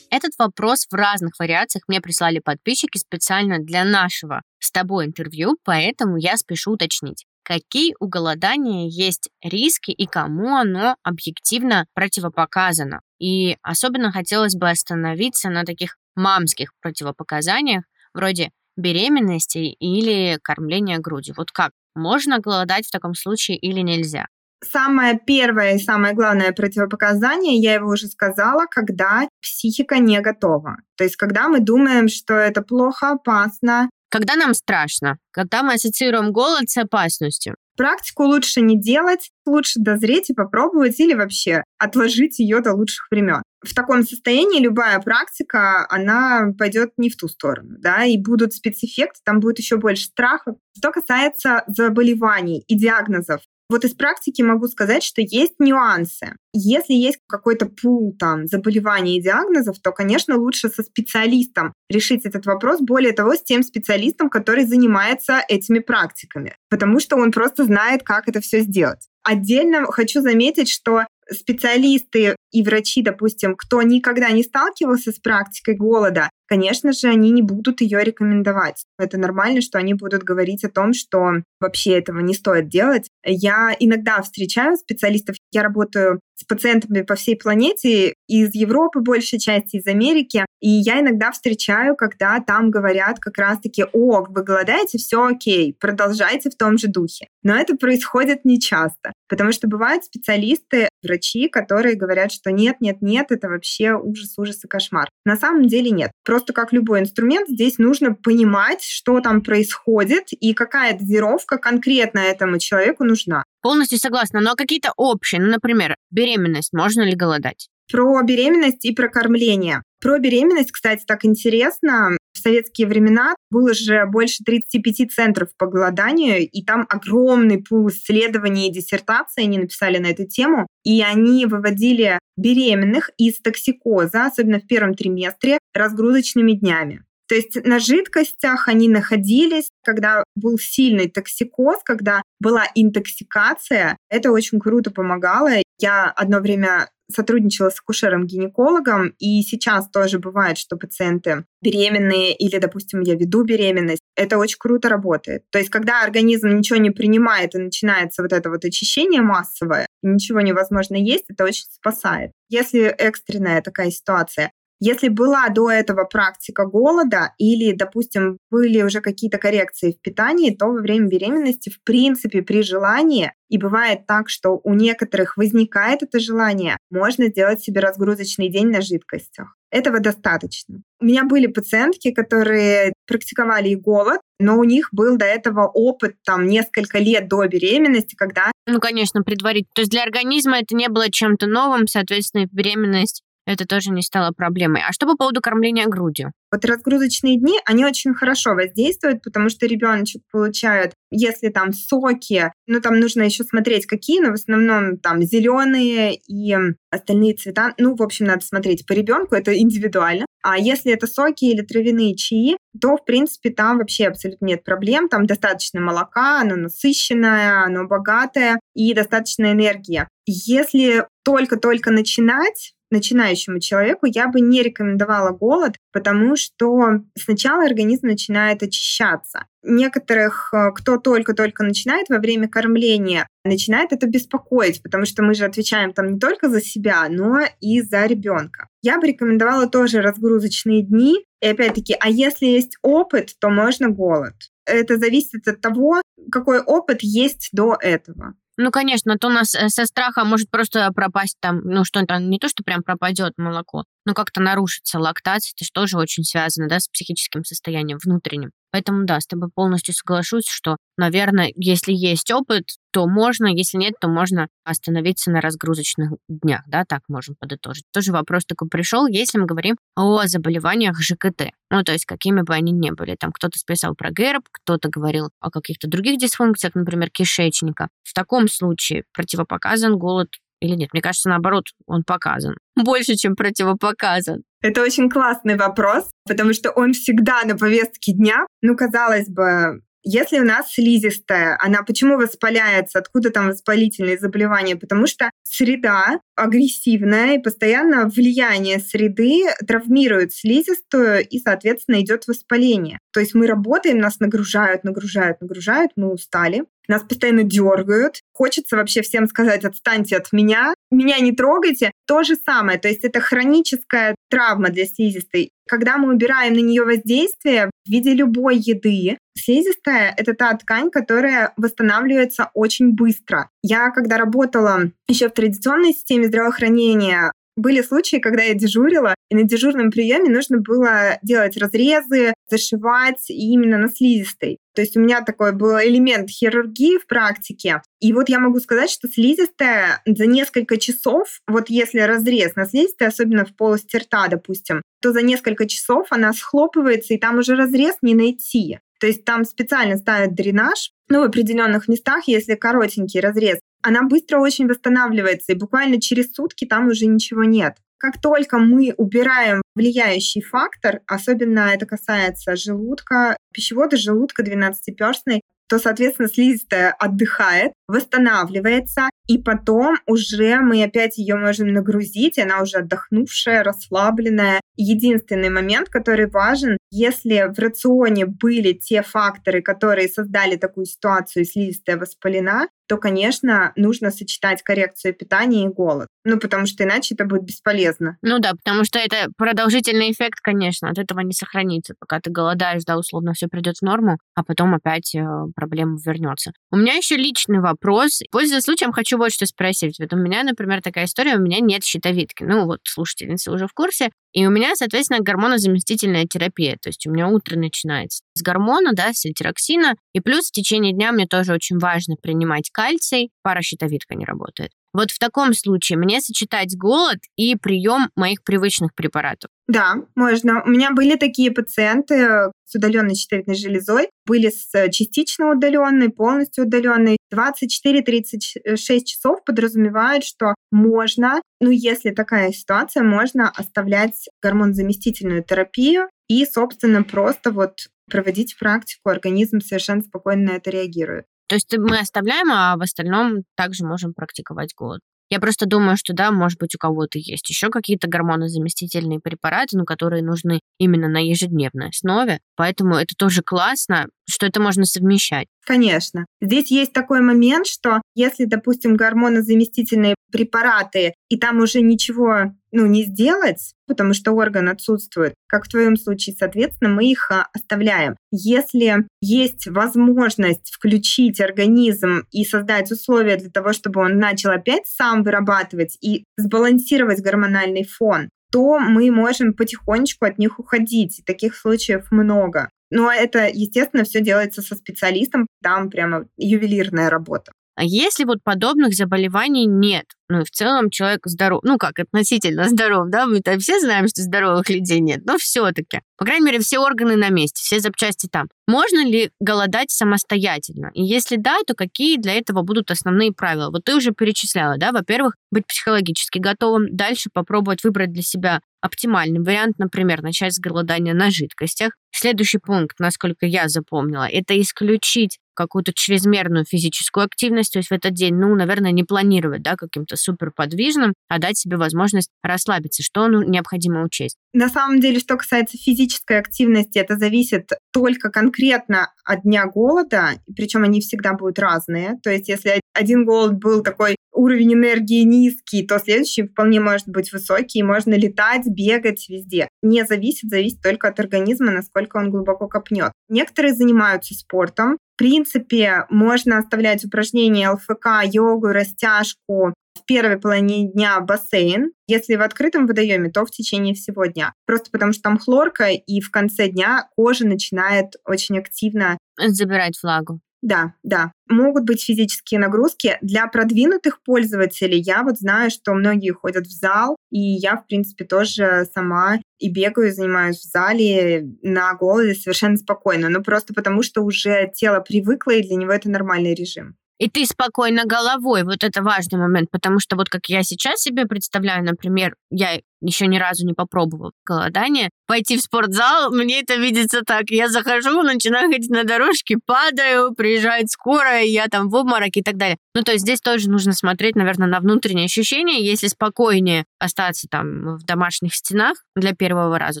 Этот вопрос в разных вариациях мне прислали подписчики специально для нашего с тобой интервью, поэтому я спешу уточнить какие у голодания есть риски и кому оно объективно противопоказано. И особенно хотелось бы остановиться на таких мамских противопоказаниях, вроде беременности или кормления грудью. Вот как? Можно голодать в таком случае или нельзя? Самое первое и самое главное противопоказание, я его уже сказала, когда психика не готова. То есть, когда мы думаем, что это плохо, опасно, когда нам страшно, когда мы ассоциируем голод с опасностью. Практику лучше не делать, лучше дозреть и попробовать или вообще отложить ее до лучших времен. В таком состоянии любая практика, она пойдет не в ту сторону, да, и будут спецэффекты, там будет еще больше страха. Что касается заболеваний и диагнозов, вот из практики могу сказать, что есть нюансы. Если есть какой-то пул там заболеваний и диагнозов, то, конечно, лучше со специалистом решить этот вопрос, более того, с тем специалистом, который занимается этими практиками, потому что он просто знает, как это все сделать. Отдельно хочу заметить, что специалисты и врачи, допустим, кто никогда не сталкивался с практикой голода, конечно же, они не будут ее рекомендовать. Это нормально, что они будут говорить о том, что вообще этого не стоит делать. Я иногда встречаю специалистов, я работаю с пациентами по всей планете, из Европы большей части, из Америки, и я иногда встречаю, когда там говорят как раз-таки, о, вы голодаете, все окей, продолжайте в том же духе. Но это происходит нечасто, потому что бывают специалисты, врачи, которые говорят, что нет, нет, нет, это вообще ужас, ужас и кошмар. На самом деле нет. Просто как любой инструмент, здесь нужно понимать, что там происходит и какая дозировка конкретно этому человеку нужна. Полностью согласна. Но какие-то общие, ну, например, беременность, можно ли голодать? Про беременность и про кормление. Про беременность, кстати, так интересно. Советские времена было же больше 35 центров по голоданию, и там огромный пул исследований и диссертаций они написали на эту тему, и они выводили беременных из токсикоза, особенно в первом триместре, разгрузочными днями. То есть на жидкостях они находились, когда был сильный токсикоз, когда была интоксикация. Это очень круто помогало. Я одно время сотрудничала с акушером-гинекологом, и сейчас тоже бывает, что пациенты беременные или, допустим, я веду беременность, это очень круто работает. То есть, когда организм ничего не принимает и начинается вот это вот очищение массовое, ничего невозможно есть, это очень спасает. Если экстренная такая ситуация, если была до этого практика голода или, допустим, были уже какие-то коррекции в питании, то во время беременности, в принципе, при желании, и бывает так, что у некоторых возникает это желание, можно сделать себе разгрузочный день на жидкостях. Этого достаточно. У меня были пациентки, которые практиковали и голод, но у них был до этого опыт там несколько лет до беременности, когда... Ну, конечно, предварить. То есть для организма это не было чем-то новым, соответственно, беременность это тоже не стало проблемой. А что по поводу кормления грудью? Вот разгрузочные дни, они очень хорошо воздействуют, потому что ребеночек получает, если там соки, ну там нужно еще смотреть какие, но в основном там зеленые и остальные цвета. Ну, в общем, надо смотреть по ребенку, это индивидуально. А если это соки или травяные чаи, то, в принципе, там вообще абсолютно нет проблем. Там достаточно молока, оно насыщенное, оно богатое и достаточно энергии. Если только-только начинать, начинающему человеку я бы не рекомендовала голод, потому что сначала организм начинает очищаться. Некоторых, э, кто только-только начинает во время кормления, начинает это беспокоить, потому что мы же отвечаем там не только за себя, но и за ребенка. Я бы рекомендовала тоже разгрузочные дни. И опять-таки, а если есть опыт, то можно голод. Это зависит от того, какой опыт есть до этого. Ну, конечно, то у нас э, со страха может просто пропасть там, ну, что то не то, что прям пропадет молоко, но как-то нарушится лактация, это же тоже очень связано, да, с психическим состоянием внутренним. Поэтому, да, с тобой полностью соглашусь, что, наверное, если есть опыт, то можно, если нет, то можно остановиться на разгрузочных днях, да, так можем подытожить. Тоже вопрос такой пришел, если мы говорим о заболеваниях ЖКТ, ну, то есть какими бы они ни были. Там кто-то списал про ГЭРБ, кто-то говорил о каких-то других дисфункциях, например, кишечника. В таком случае противопоказан голод или нет? Мне кажется, наоборот, он показан. Больше, чем противопоказан. Это очень классный вопрос, потому что он всегда на повестке дня. Ну, казалось бы, если у нас слизистая, она почему воспаляется? Откуда там воспалительные заболевания? Потому что среда агрессивная, и постоянно влияние среды травмирует слизистую, и, соответственно, идет воспаление. То есть мы работаем, нас нагружают, нагружают, нагружают, мы устали, нас постоянно дергают. Хочется вообще всем сказать, отстаньте от меня, меня не трогайте. То же самое, то есть это хроническая травма для слизистой. Когда мы убираем на нее воздействие в виде любой еды, слизистая — это та ткань, которая восстанавливается очень быстро. Я, когда работала еще в традиционной системе здравоохранения, были случаи, когда я дежурила, и на дежурном приеме нужно было делать разрезы, зашивать именно на слизистой. То есть у меня такой был элемент хирургии в практике. И вот я могу сказать, что слизистая за несколько часов, вот если разрез на слизистой, особенно в полости рта, допустим, то за несколько часов она схлопывается, и там уже разрез не найти. То есть там специально ставят дренаж, ну, в определенных местах, если коротенький разрез, она быстро очень восстанавливается, и буквально через сутки там уже ничего нет. Как только мы убираем влияющий фактор, особенно это касается желудка, пищевода желудка 12-перстной, то, соответственно, слизистая отдыхает, восстанавливается, и потом уже мы опять ее можем нагрузить, она уже отдохнувшая, расслабленная. Единственный момент, который важен, если в рационе были те факторы, которые создали такую ситуацию, слизистая воспалена, то, конечно, нужно сочетать коррекцию питания и голод. Ну, потому что иначе это будет бесполезно. Ну да, потому что это продолжительный эффект, конечно, от этого не сохранится. Пока ты голодаешь, да, условно все придет в норму, а потом опять э, проблема вернется. У меня еще личный вопрос. Пользуясь случаем, хочу вот что спросить. Вот у меня, например, такая история, у меня нет щитовидки. Ну вот, слушательницы уже в курсе. И у меня, соответственно, гормонозаместительная терапия. То есть у меня утро начинается с гормона, да, с эльтироксина. И плюс в течение дня мне тоже очень важно принимать кальций. Паращитовидка не работает. Вот в таком случае мне сочетать голод и прием моих привычных препаратов. Да, можно. У меня были такие пациенты с удаленной щитовидной железой, были с частично удаленной, полностью удаленной. 24-36 часов подразумевают, что можно, ну если такая ситуация, можно оставлять гормонзаместительную терапию и, собственно, просто вот проводить практику, организм совершенно спокойно на это реагирует. То есть мы оставляем, а в остальном также можем практиковать голод. Я просто думаю, что да, может быть, у кого-то есть еще какие-то гормонозаместительные препараты, но которые нужны именно на ежедневной основе. Поэтому это тоже классно, что это можно совмещать. Конечно. Здесь есть такой момент, что если, допустим, гормонозаместительные препараты, и там уже ничего ну, не сделать, потому что орган отсутствует, как в твоем случае, соответственно, мы их а, оставляем. Если есть возможность включить организм и создать условия для того, чтобы он начал опять сам вырабатывать и сбалансировать гормональный фон, то мы можем потихонечку от них уходить. Таких случаев много. Но это, естественно, все делается со специалистом, там прямо ювелирная работа. А если вот подобных заболеваний нет, ну и в целом человек здоров, ну как относительно здоров, да, мы-то все знаем, что здоровых людей нет, но все-таки, по крайней мере, все органы на месте, все запчасти там. Можно ли голодать самостоятельно? И если да, то какие для этого будут основные правила? Вот ты уже перечисляла, да, во-первых, быть психологически готовым, дальше попробовать выбрать для себя оптимальный вариант, например, начать с голодания на жидкостях. Следующий пункт, насколько я запомнила, это исключить какую-то чрезмерную физическую активность, то есть в этот день, ну, наверное, не планировать, да, каким-то суперподвижным, а дать себе возможность расслабиться, что ну, необходимо учесть. На самом деле, что касается физической активности, это зависит только конкретно от дня голода, причем они всегда будут разные. То есть, если один голод был такой уровень энергии низкий, то следующий вполне может быть высокий, и можно летать, бегать везде. Не зависит, зависит только от организма, насколько он глубоко копнет. Некоторые занимаются спортом, принципе, можно оставлять упражнения ЛФК, йогу, растяжку в первой половине дня бассейн. Если в открытом водоеме, то в течение всего дня. Просто потому что там хлорка, и в конце дня кожа начинает очень активно забирать влагу. Да, да. Могут быть физические нагрузки. Для продвинутых пользователей я вот знаю, что многие ходят в зал, и я, в принципе, тоже сама и бегаю, занимаюсь в зале на голоде совершенно спокойно. Ну, просто потому что уже тело привыкло, и для него это нормальный режим и ты спокойно головой. Вот это важный момент, потому что вот как я сейчас себе представляю, например, я еще ни разу не попробовала голодание, пойти в спортзал, мне это видится так. Я захожу, начинаю ходить на дорожке, падаю, приезжает скорая, я там в обмороке и так далее. Ну, то есть здесь тоже нужно смотреть, наверное, на внутренние ощущения. Если спокойнее остаться там в домашних стенах для первого раза,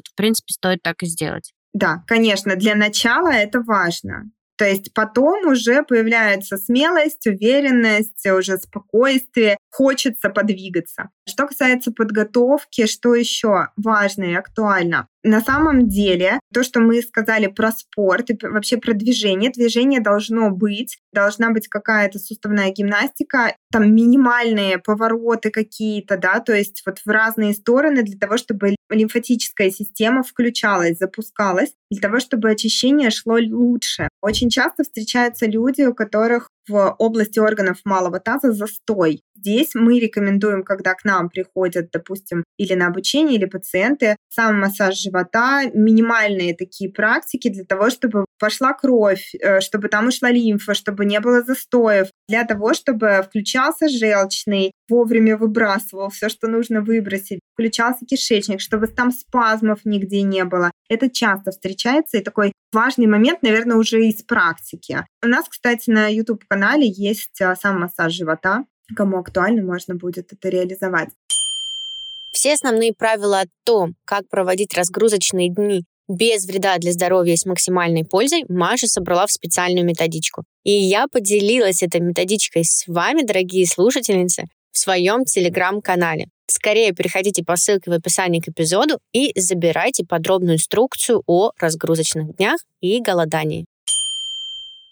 то, в принципе, стоит так и сделать. Да, конечно, для начала это важно. То есть потом уже появляется смелость, уверенность, уже спокойствие, хочется подвигаться. Что касается подготовки, что еще важно и актуально? На самом деле, то, что мы сказали про спорт и вообще про движение, движение должно быть, должна быть какая-то суставная гимнастика, там минимальные повороты какие-то, да, то есть вот в разные стороны для того, чтобы лимфатическая система включалась, запускалась, для того, чтобы очищение шло лучше. Очень часто встречаются люди, у которых в области органов малого таза застой. Здесь мы рекомендуем, когда к нам приходят, допустим, или на обучение, или пациенты, сам массаж живота, минимальные такие практики для того, чтобы пошла кровь, э, чтобы там ушла лимфа, чтобы не было застоев, для того, чтобы включался желчный, вовремя выбрасывал все, что нужно выбросить, включался кишечник, чтобы там спазмов нигде не было. Это часто встречается, и такой важный момент, наверное, уже из практики. У нас, кстати, на YouTube-канале есть а, сам массаж живота. Кому актуально, можно будет это реализовать. Все основные правила о том, как проводить разгрузочные дни без вреда для здоровья и с максимальной пользой, Маша собрала в специальную методичку. И я поделилась этой методичкой с вами, дорогие слушательницы, в своем телеграм-канале. Скорее переходите по ссылке в описании к эпизоду и забирайте подробную инструкцию о разгрузочных днях и голодании.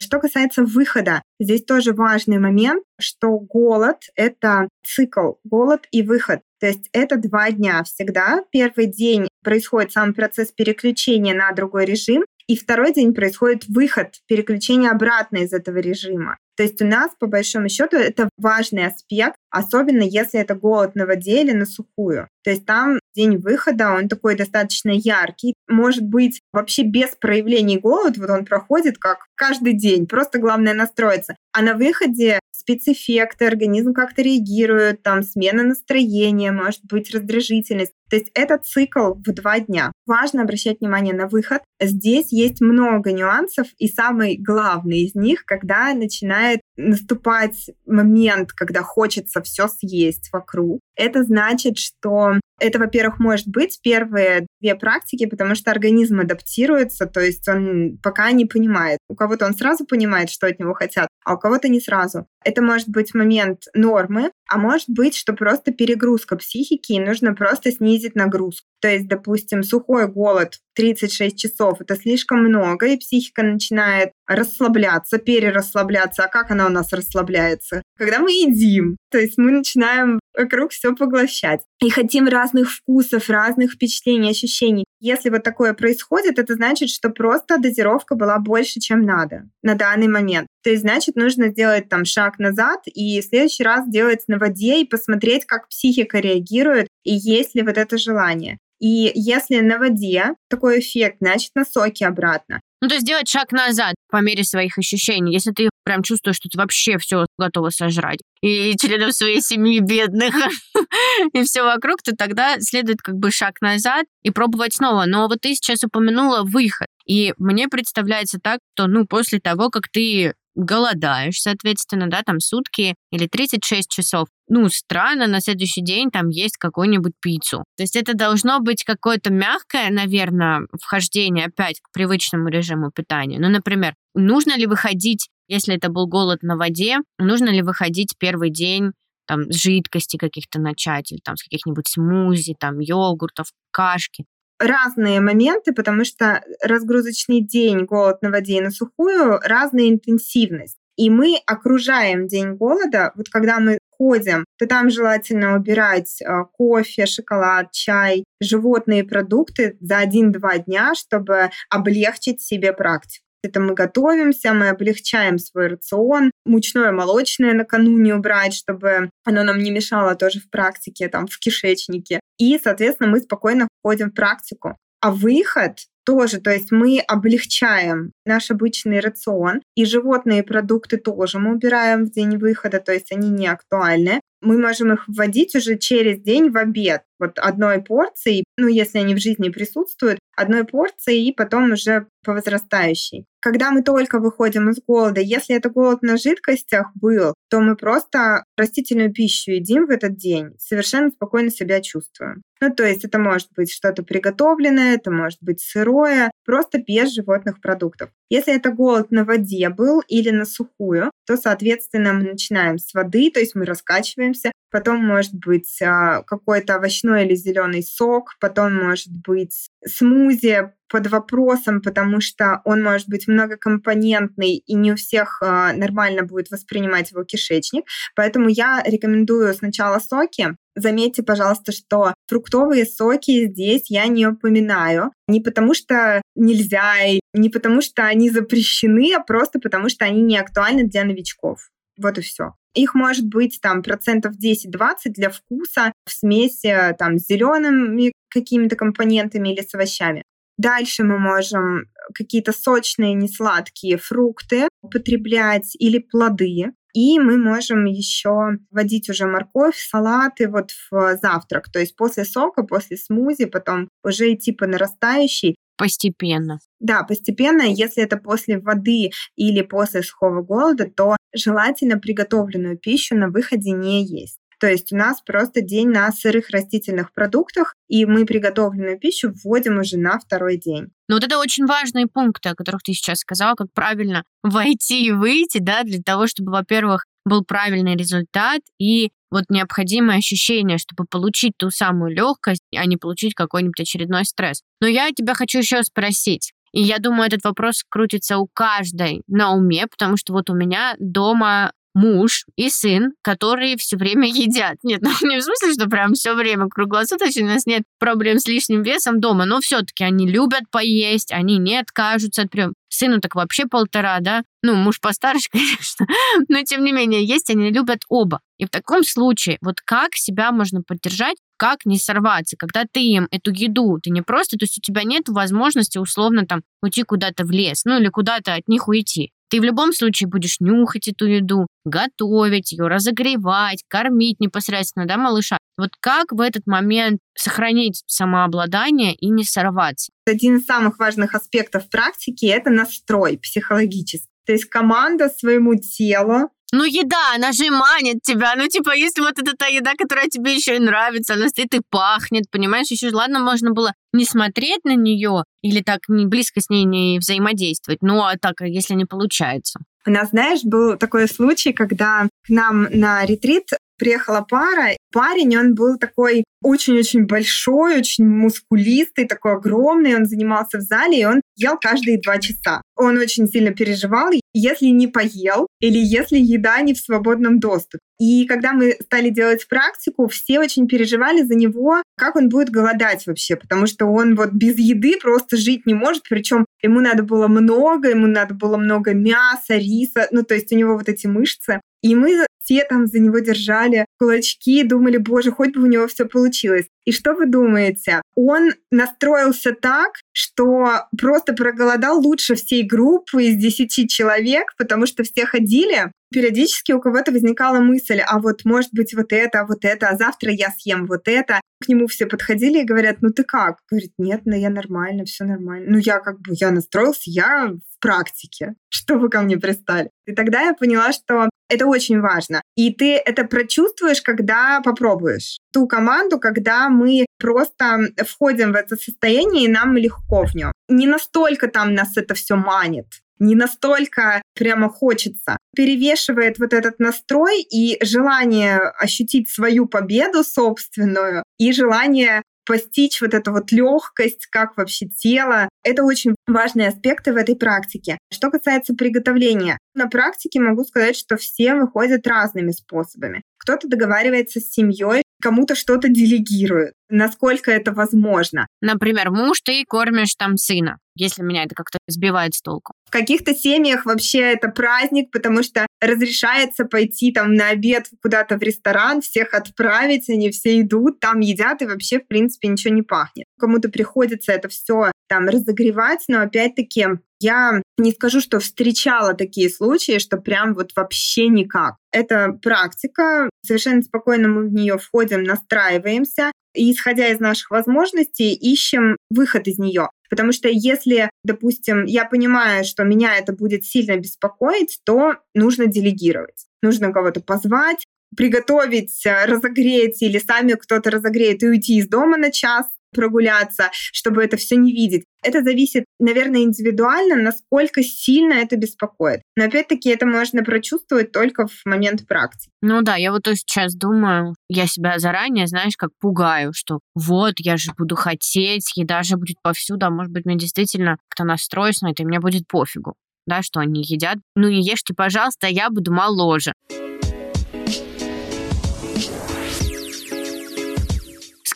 Что касается выхода, здесь тоже важный момент, что голод — это цикл, голод и выход. То есть это два дня всегда. Первый день происходит сам процесс переключения на другой режим, и второй день происходит выход, переключение обратно из этого режима. То есть у нас, по большому счету, это важный аспект, особенно если это голод на воде или на сухую. То есть там день выхода, он такой достаточно яркий. Может быть, вообще без проявлений голода, вот он проходит как каждый день, просто главное настроиться. А на выходе спецэффекты, организм как-то реагирует, там смена настроения, может быть раздражительность. То есть это цикл в два дня. Важно обращать внимание на выход. Здесь есть много нюансов, и самый главный из них, когда начинает наступать момент, когда хочется все съесть вокруг. Это значит, что это, во-первых, может быть первые две практики, потому что организм адаптируется, то есть он пока не понимает. У кого-то он сразу понимает, что от него хотят, а у кого-то не сразу. Это может быть момент нормы, а может быть, что просто перегрузка психики, и нужно просто снизить нагрузку. То есть, допустим, сухой голод 36 часов — это слишком много, и психика начинает расслабляться, перерасслабляться. А как она у нас расслабляется? Когда мы едим. То есть мы начинаем вокруг все поглощать. И хотим разных вкусов, разных впечатлений, ощущений. Если вот такое происходит, это значит, что просто дозировка была больше, чем надо на данный момент. То есть, значит, нужно сделать там шаг назад и в следующий раз делать на воде и посмотреть, как психика реагирует и есть ли вот это желание. И если на воде такой эффект, значит на соке обратно. Ну, то есть сделать шаг назад по мере своих ощущений. Если ты прям чувствуешь, что ты вообще все готова сожрать, и членов своей семьи бедных, и все вокруг, то тогда следует как бы шаг назад и пробовать снова. Но вот ты сейчас упомянула выход. И мне представляется так, что, ну, после того, как ты голодаешь, соответственно, да, там сутки или 36 часов. Ну, странно, на следующий день там есть какую-нибудь пиццу. То есть это должно быть какое-то мягкое, наверное, вхождение опять к привычному режиму питания. Ну, например, нужно ли выходить, если это был голод на воде, нужно ли выходить первый день там, с жидкости каких-то начать, или там с каких-нибудь смузи, там, йогуртов, кашки разные моменты, потому что разгрузочный день, голод на воде и на сухую, разная интенсивность. И мы окружаем день голода, вот когда мы ходим, то там желательно убирать э, кофе, шоколад, чай, животные продукты за 1-2 дня, чтобы облегчить себе практику. Это мы готовимся, мы облегчаем свой рацион. Мучное, молочное накануне убрать, чтобы оно нам не мешало тоже в практике, там, в кишечнике. И, соответственно, мы спокойно входим в практику. А выход тоже, то есть мы облегчаем наш обычный рацион, и животные продукты тоже мы убираем в день выхода, то есть они не актуальны. Мы можем их вводить уже через день в обед, вот одной порции, ну, если они в жизни присутствуют, одной порции и потом уже по возрастающей. Когда мы только выходим из голода, если это голод на жидкостях был, то мы просто растительную пищу едим в этот день, совершенно спокойно себя чувствуем. Ну, то есть это может быть что-то приготовленное, это может быть сырое, просто без животных продуктов. Если это голод на воде был или на сухую, то, соответственно, мы начинаем с воды, то есть мы раскачиваемся, потом может быть а, какой-то овощной или зеленый сок, потом может быть смузи под вопросом, потому что он может быть многокомпонентный и не у всех а, нормально будет воспринимать его кишечник. Поэтому я рекомендую сначала соки. Заметьте, пожалуйста, что фруктовые соки здесь я не упоминаю. Не потому что нельзя, не потому что они запрещены, а просто потому что они не актуальны для новичков. Вот и все. Их может быть там процентов 10-20 для вкуса в смеси там с зелеными какими-то компонентами или с овощами. Дальше мы можем какие-то сочные, несладкие фрукты употреблять или плоды. И мы можем еще вводить уже морковь, салаты вот в завтрак. То есть после сока, после смузи, потом уже идти по нарастающей. Постепенно. Да, постепенно. Если это после воды или после сухого голода, то желательно приготовленную пищу на выходе не есть. То есть у нас просто день на сырых растительных продуктах, и мы приготовленную пищу вводим уже на второй день. Ну вот это очень важные пункты, о которых ты сейчас сказала, как правильно войти и выйти, да, для того, чтобы, во-первых, был правильный результат и вот необходимое ощущение, чтобы получить ту самую легкость, а не получить какой-нибудь очередной стресс. Но я тебя хочу еще спросить. И я думаю, этот вопрос крутится у каждой на уме, потому что вот у меня дома муж и сын, которые все время едят. Нет, ну не в смысле, что прям все время круглосуточно у нас нет проблем с лишним весом дома, но все-таки они любят поесть, они не откажутся от приема. Сыну так вообще полтора, да? Ну, муж постарше, конечно. Но, тем не менее, есть они любят оба. И в таком случае, вот как себя можно поддержать, как не сорваться, когда ты им эту еду, ты не просто, то есть у тебя нет возможности условно там уйти куда-то в лес, ну или куда-то от них уйти. Ты в любом случае будешь нюхать эту еду, готовить ее, разогревать, кормить непосредственно, да, малыша. Вот как в этот момент сохранить самообладание и не сорваться? Один из самых важных аспектов практики – это настрой психологический. То есть команда своему телу ну, еда, она же манит тебя. Ну, типа, если вот это та еда, которая тебе еще и нравится, она стоит и пахнет, понимаешь? Еще, ладно, можно было не смотреть на нее или так не близко с ней не взаимодействовать. Ну, а так, если не получается. У нас, знаешь, был такой случай, когда к нам на ретрит приехала пара. Парень, он был такой очень-очень большой, очень мускулистый, такой огромный. Он занимался в зале, и он ел каждые два часа. Он очень сильно переживал, если не поел или если еда не в свободном доступе. И когда мы стали делать практику, все очень переживали за него, как он будет голодать вообще, потому что он вот без еды просто жить не может, причем ему надо было много, ему надо было много мяса, риса, ну то есть у него вот эти мышцы. И мы все там за него держали кулачки, думали, боже, хоть бы у него все получилось. И что вы думаете? Он настроился так, что просто проголодал лучше всей группы из 10 человек, потому что все ходили. Периодически у кого-то возникала мысль, а вот может быть вот это, вот это, а завтра я съем вот это. К нему все подходили и говорят, ну ты как? Говорит, нет, ну я нормально, все нормально. Ну я как бы, я настроился, я в практике. Что вы ко мне пристали? И тогда я поняла, что это очень важно. И ты это прочувствуешь, когда попробуешь. Ту команду, когда мы просто входим в это состояние, и нам легко в нем. Не настолько там нас это все манит, не настолько прямо хочется. Перевешивает вот этот настрой и желание ощутить свою победу собственную, и желание постичь вот эту вот легкость, как вообще тело. Это очень важные аспекты в этой практике. Что касается приготовления, на практике могу сказать, что все выходят разными способами. Кто-то договаривается с семьей, кому-то что-то делегирует, насколько это возможно. Например, муж, ты кормишь там сына, если меня это как-то сбивает с толку. В каких-то семьях вообще это праздник, потому что разрешается пойти там на обед куда-то в ресторан, всех отправить, они все идут, там едят, и вообще, в принципе, ничего не пахнет. Кому-то приходится это все там разогревать, но опять-таки я не скажу, что встречала такие случаи, что прям вот вообще никак. Это практика, совершенно спокойно мы в нее входим, настраиваемся, и исходя из наших возможностей, ищем выход из нее. Потому что если, допустим, я понимаю, что меня это будет сильно беспокоить, то нужно делегировать. Нужно кого-то позвать, приготовить, разогреть или сами кто-то разогреет и уйти из дома на час, прогуляться, чтобы это все не видеть. Это зависит, наверное, индивидуально, насколько сильно это беспокоит. Но опять-таки это можно прочувствовать только в момент практики. Ну да, я вот сейчас думаю, я себя заранее, знаешь, как пугаю, что вот, я же буду хотеть, еда же будет повсюду, а может быть, мне действительно кто настроюсь на это, и мне будет пофигу, да, что они едят. Ну не ешьте, пожалуйста, я буду моложе.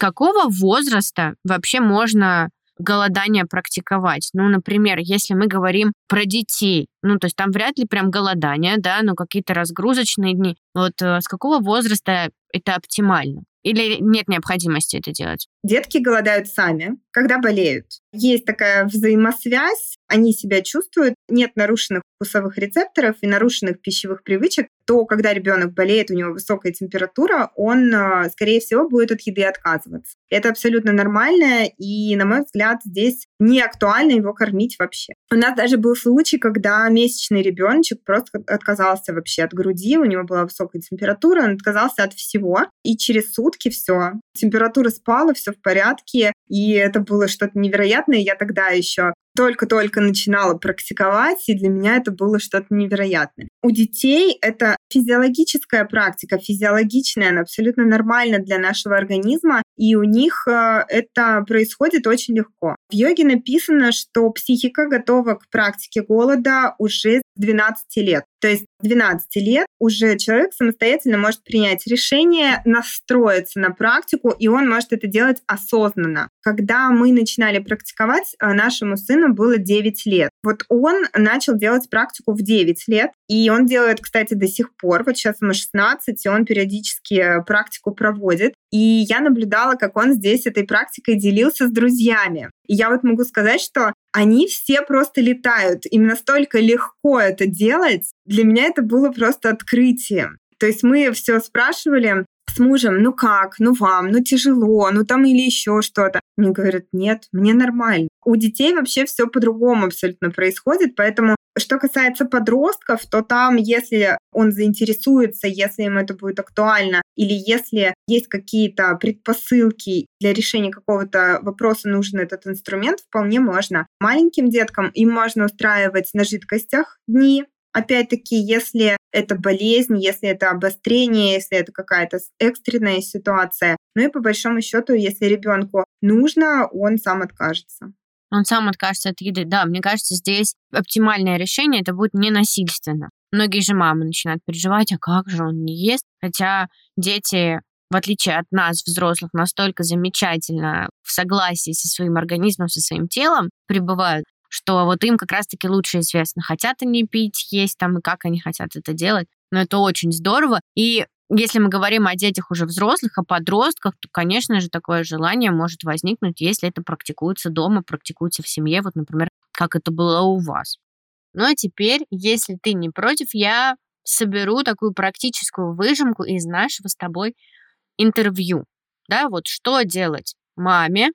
Какого возраста вообще можно голодание практиковать. Ну, например, если мы говорим про детей, ну, то есть там вряд ли прям голодание, да, но какие-то разгрузочные дни. Вот э, с какого возраста это оптимально? Или нет необходимости это делать? Детки голодают сами, когда болеют. Есть такая взаимосвязь, они себя чувствуют, нет нарушенных вкусовых рецепторов и нарушенных пищевых привычек, то когда ребенок болеет, у него высокая температура, он, а, скорее всего, будет от еды отказываться. Это абсолютно нормально, и, на мой взгляд, здесь не актуально его кормить вообще. У нас даже был случай, когда месячный ребеночек просто отказался вообще от груди, у него была высокая температура, он отказался от всего, и через сутки все, температура спала, все в порядке, и это было что-то невероятное. Я тогда еще только-только начинала практиковать, и для меня это было что-то невероятное. У детей это физиологическая практика, физиологичная, она абсолютно нормальна для нашего организма, и у них э, это происходит очень легко. В йоге написано, что психика готова к практике голода уже с 12 лет. То есть 12 лет уже человек самостоятельно может принять решение, настроиться на практику, и он может это делать осознанно. Когда мы начинали практиковать, э, нашему сыну было 9 лет. Вот он начал делать практику в 9 лет, и он делает, кстати, до сих пор. Вот сейчас ему 16, и он периодически э, практику проводит. И я наблюдала, как он здесь этой практикой делился с друзьями. И я вот могу сказать, что они все просто летают. Им настолько легко это делать. Для меня это было просто открытием. То есть мы все спрашивали с мужем, ну как, ну вам, ну тяжело, ну там или еще что-то. Мне говорят, нет, мне нормально. У детей вообще все по-другому абсолютно происходит, поэтому что касается подростков, то там, если он заинтересуется, если им это будет актуально, или если есть какие-то предпосылки для решения какого-то вопроса, нужен этот инструмент, вполне можно. Маленьким деткам им можно устраивать на жидкостях дни, Опять-таки, если это болезнь, если это обострение, если это какая-то экстренная ситуация. Ну и по большому счету, если ребенку нужно, он сам откажется. Он сам откажется от еды. Да, мне кажется, здесь оптимальное решение это будет не насильственно. Многие же мамы начинают переживать, а как же он не ест? Хотя дети в отличие от нас, взрослых, настолько замечательно в согласии со своим организмом, со своим телом пребывают, что вот им как раз-таки лучше известно, хотят они пить, есть там, и как они хотят это делать. Но это очень здорово. И если мы говорим о детях уже взрослых, о подростках, то, конечно же, такое желание может возникнуть, если это практикуется дома, практикуется в семье, вот, например, как это было у вас. Ну а теперь, если ты не против, я соберу такую практическую выжимку из нашего с тобой интервью. Да, вот что делать маме,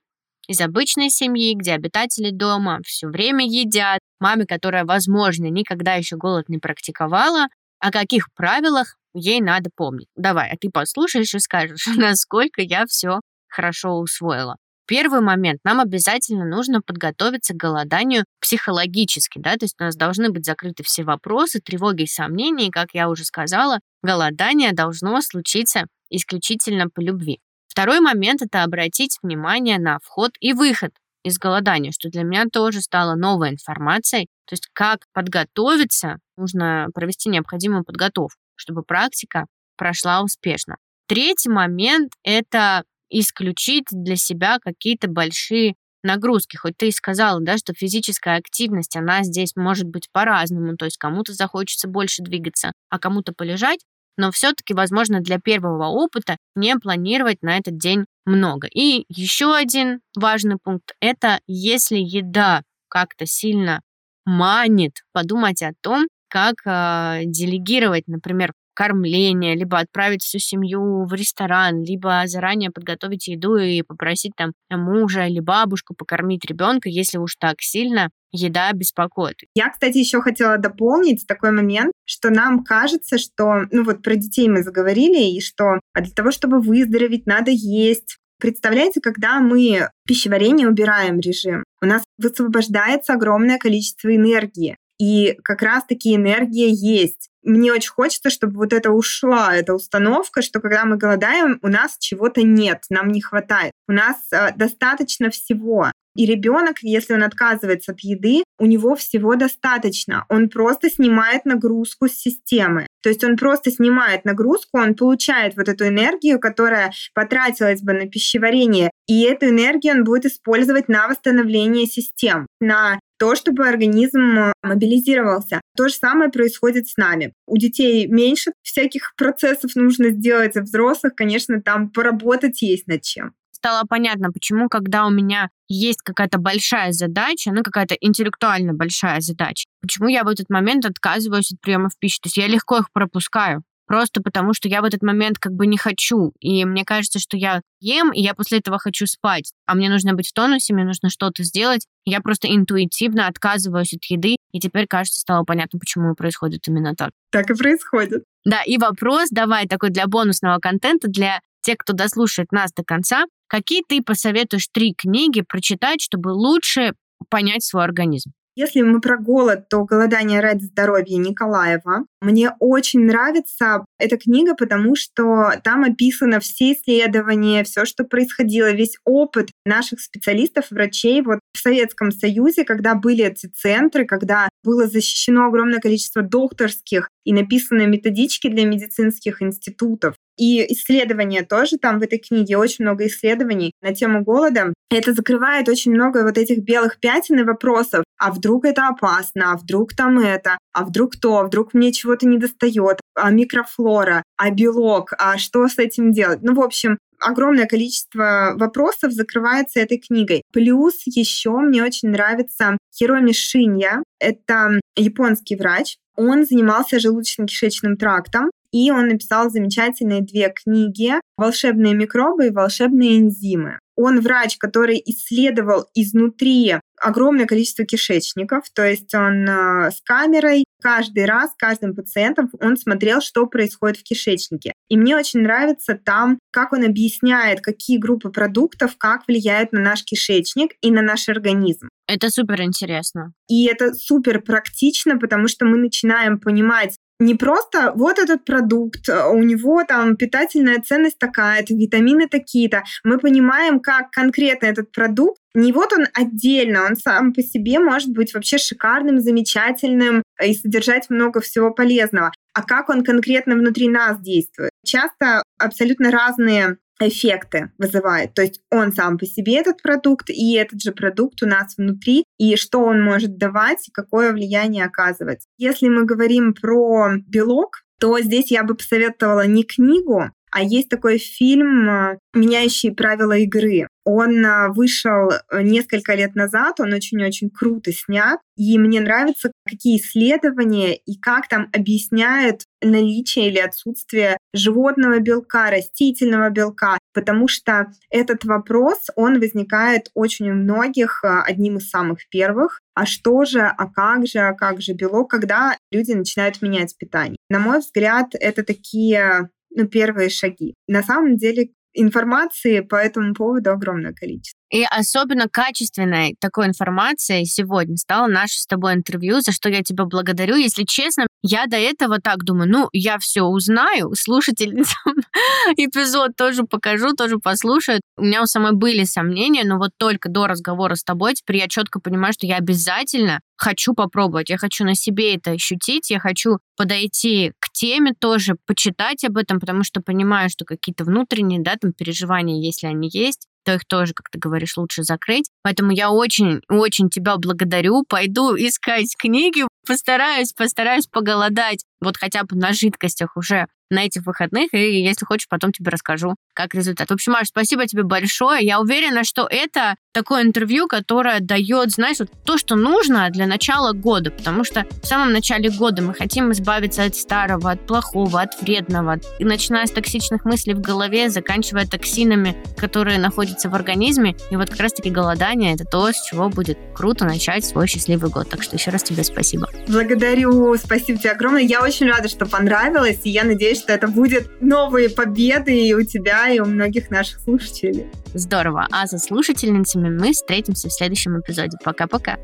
из обычной семьи, где обитатели дома все время едят, маме, которая, возможно, никогда еще голод не практиковала, о каких правилах ей надо помнить. Давай, а ты послушаешь и скажешь, насколько я все хорошо усвоила. Первый момент. Нам обязательно нужно подготовиться к голоданию психологически, да, то есть у нас должны быть закрыты все вопросы, тревоги и сомнения, и, как я уже сказала, голодание должно случиться исключительно по любви. Второй момент – это обратить внимание на вход и выход из голодания, что для меня тоже стало новой информацией. То есть как подготовиться, нужно провести необходимую подготовку, чтобы практика прошла успешно. Третий момент – это исключить для себя какие-то большие нагрузки. Хоть ты и сказала, да, что физическая активность, она здесь может быть по-разному. То есть кому-то захочется больше двигаться, а кому-то полежать но все-таки, возможно, для первого опыта не планировать на этот день много. И еще один важный пункт – это если еда как-то сильно манит, подумать о том, как э, делегировать, например, кормление, либо отправить всю семью в ресторан, либо заранее подготовить еду и попросить там мужа или бабушку покормить ребенка, если уж так сильно еда беспокоит. Я, кстати, еще хотела дополнить такой момент, что нам кажется, что, ну вот про детей мы заговорили, и что а для того, чтобы выздороветь, надо есть. Представляете, когда мы пищеварение убираем режим, у нас высвобождается огромное количество энергии. И как раз-таки энергия есть мне очень хочется, чтобы вот это ушла, эта установка, что когда мы голодаем, у нас чего-то нет, нам не хватает. У нас э, достаточно всего. И ребенок, если он отказывается от еды, у него всего достаточно. Он просто снимает нагрузку с системы. То есть он просто снимает нагрузку, он получает вот эту энергию, которая потратилась бы на пищеварение, и эту энергию он будет использовать на восстановление систем, на то, чтобы организм э, мобилизировался. То же самое происходит с нами. У детей меньше всяких процессов нужно сделать, а взрослых, конечно, там поработать есть над чем стало понятно, почему, когда у меня есть какая-то большая задача, ну, какая-то интеллектуально большая задача, почему я в этот момент отказываюсь от приемов пищи. То есть я легко их пропускаю просто потому что я в этот момент как бы не хочу. И мне кажется, что я ем, и я после этого хочу спать. А мне нужно быть в тонусе, мне нужно что-то сделать. Я просто интуитивно отказываюсь от еды, и теперь, кажется, стало понятно, почему происходит именно так. Так и происходит. Да, и вопрос давай такой для бонусного контента, для тех, кто дослушает нас до конца. Какие ты посоветуешь три книги прочитать, чтобы лучше понять свой организм? Если мы про голод, то «Голодание ради здоровья» Николаева. Мне очень нравится эта книга, потому что там описано все исследования, все, что происходило, весь опыт наших специалистов, врачей вот в Советском Союзе, когда были эти центры, когда было защищено огромное количество докторских и написаны методички для медицинских институтов. И исследования тоже там в этой книге, очень много исследований на тему голода. Это закрывает очень много вот этих белых пятен и вопросов. А вдруг это опасно? А вдруг там это? А вдруг то? А вдруг мне чего-то не достает? А микрофлора? А белок? А что с этим делать? Ну, в общем, огромное количество вопросов закрывается этой книгой. Плюс еще мне очень нравится Хироми Шинья. Это японский врач. Он занимался желудочно-кишечным трактом, и он написал замечательные две книги «Волшебные микробы» и «Волшебные энзимы». Он врач, который исследовал изнутри огромное количество кишечников, то есть он э, с камерой каждый раз, каждым пациентом он смотрел, что происходит в кишечнике. И мне очень нравится там, как он объясняет, какие группы продуктов как влияют на наш кишечник и на наш организм. Это супер интересно. И это супер практично, потому что мы начинаем понимать, не просто вот этот продукт, э, у него там питательная ценность такая-то, витамины такие-то. Мы понимаем, как конкретно этот продукт, не вот он отдельно, он сам по себе может быть вообще шикарным, замечательным и содержать много всего полезного. А как он конкретно внутри нас действует? Часто абсолютно разные эффекты вызывает. То есть он сам по себе этот продукт, и этот же продукт у нас внутри, и что он может давать, и какое влияние оказывать. Если мы говорим про белок, то здесь я бы посоветовала не книгу, а есть такой фильм э, «Меняющие правила игры». Он э, вышел э, несколько лет назад, он очень-очень круто снят, и мне нравится, какие исследования и как там объясняют наличие или отсутствие животного белка, растительного белка, потому что этот вопрос, он возникает очень у многих одним из самых первых. А что же, а как же, а как же белок, когда люди начинают менять питание? На мой взгляд, это такие ну, первые шаги. На самом деле информации по этому поводу огромное количество. И особенно качественной такой информацией сегодня стало наше с тобой интервью, за что я тебя благодарю. Если честно, я до этого так думаю, ну, я все узнаю, слушательницам эпизод тоже покажу, тоже послушаю. У меня у самой были сомнения, но вот только до разговора с тобой теперь я четко понимаю, что я обязательно хочу попробовать, я хочу на себе это ощутить, я хочу подойти теме тоже, почитать об этом, потому что понимаю, что какие-то внутренние, да, там переживания, если они есть, то их тоже, как ты говоришь, лучше закрыть. Поэтому я очень-очень тебя благодарю. Пойду искать книги, постараюсь, постараюсь поголодать вот хотя бы на жидкостях уже на этих выходных, и если хочешь, потом тебе расскажу, как результат. В общем, Маш, спасибо тебе большое. Я уверена, что это такое интервью, которое дает, знаешь, вот то, что нужно для начала года, потому что в самом начале года мы хотим избавиться от старого, от плохого, от вредного, и начиная с токсичных мыслей в голове, заканчивая токсинами, которые находятся в организме, и вот как раз-таки голодание — это то, с чего будет круто начать свой счастливый год. Так что еще раз тебе спасибо. Благодарю, спасибо тебе огромное. Я очень рада, что понравилось, и я надеюсь, что это будет новые победы и у тебя, и у многих наших слушателей. Здорово. А за слушательницами мы встретимся в следующем эпизоде. Пока-пока.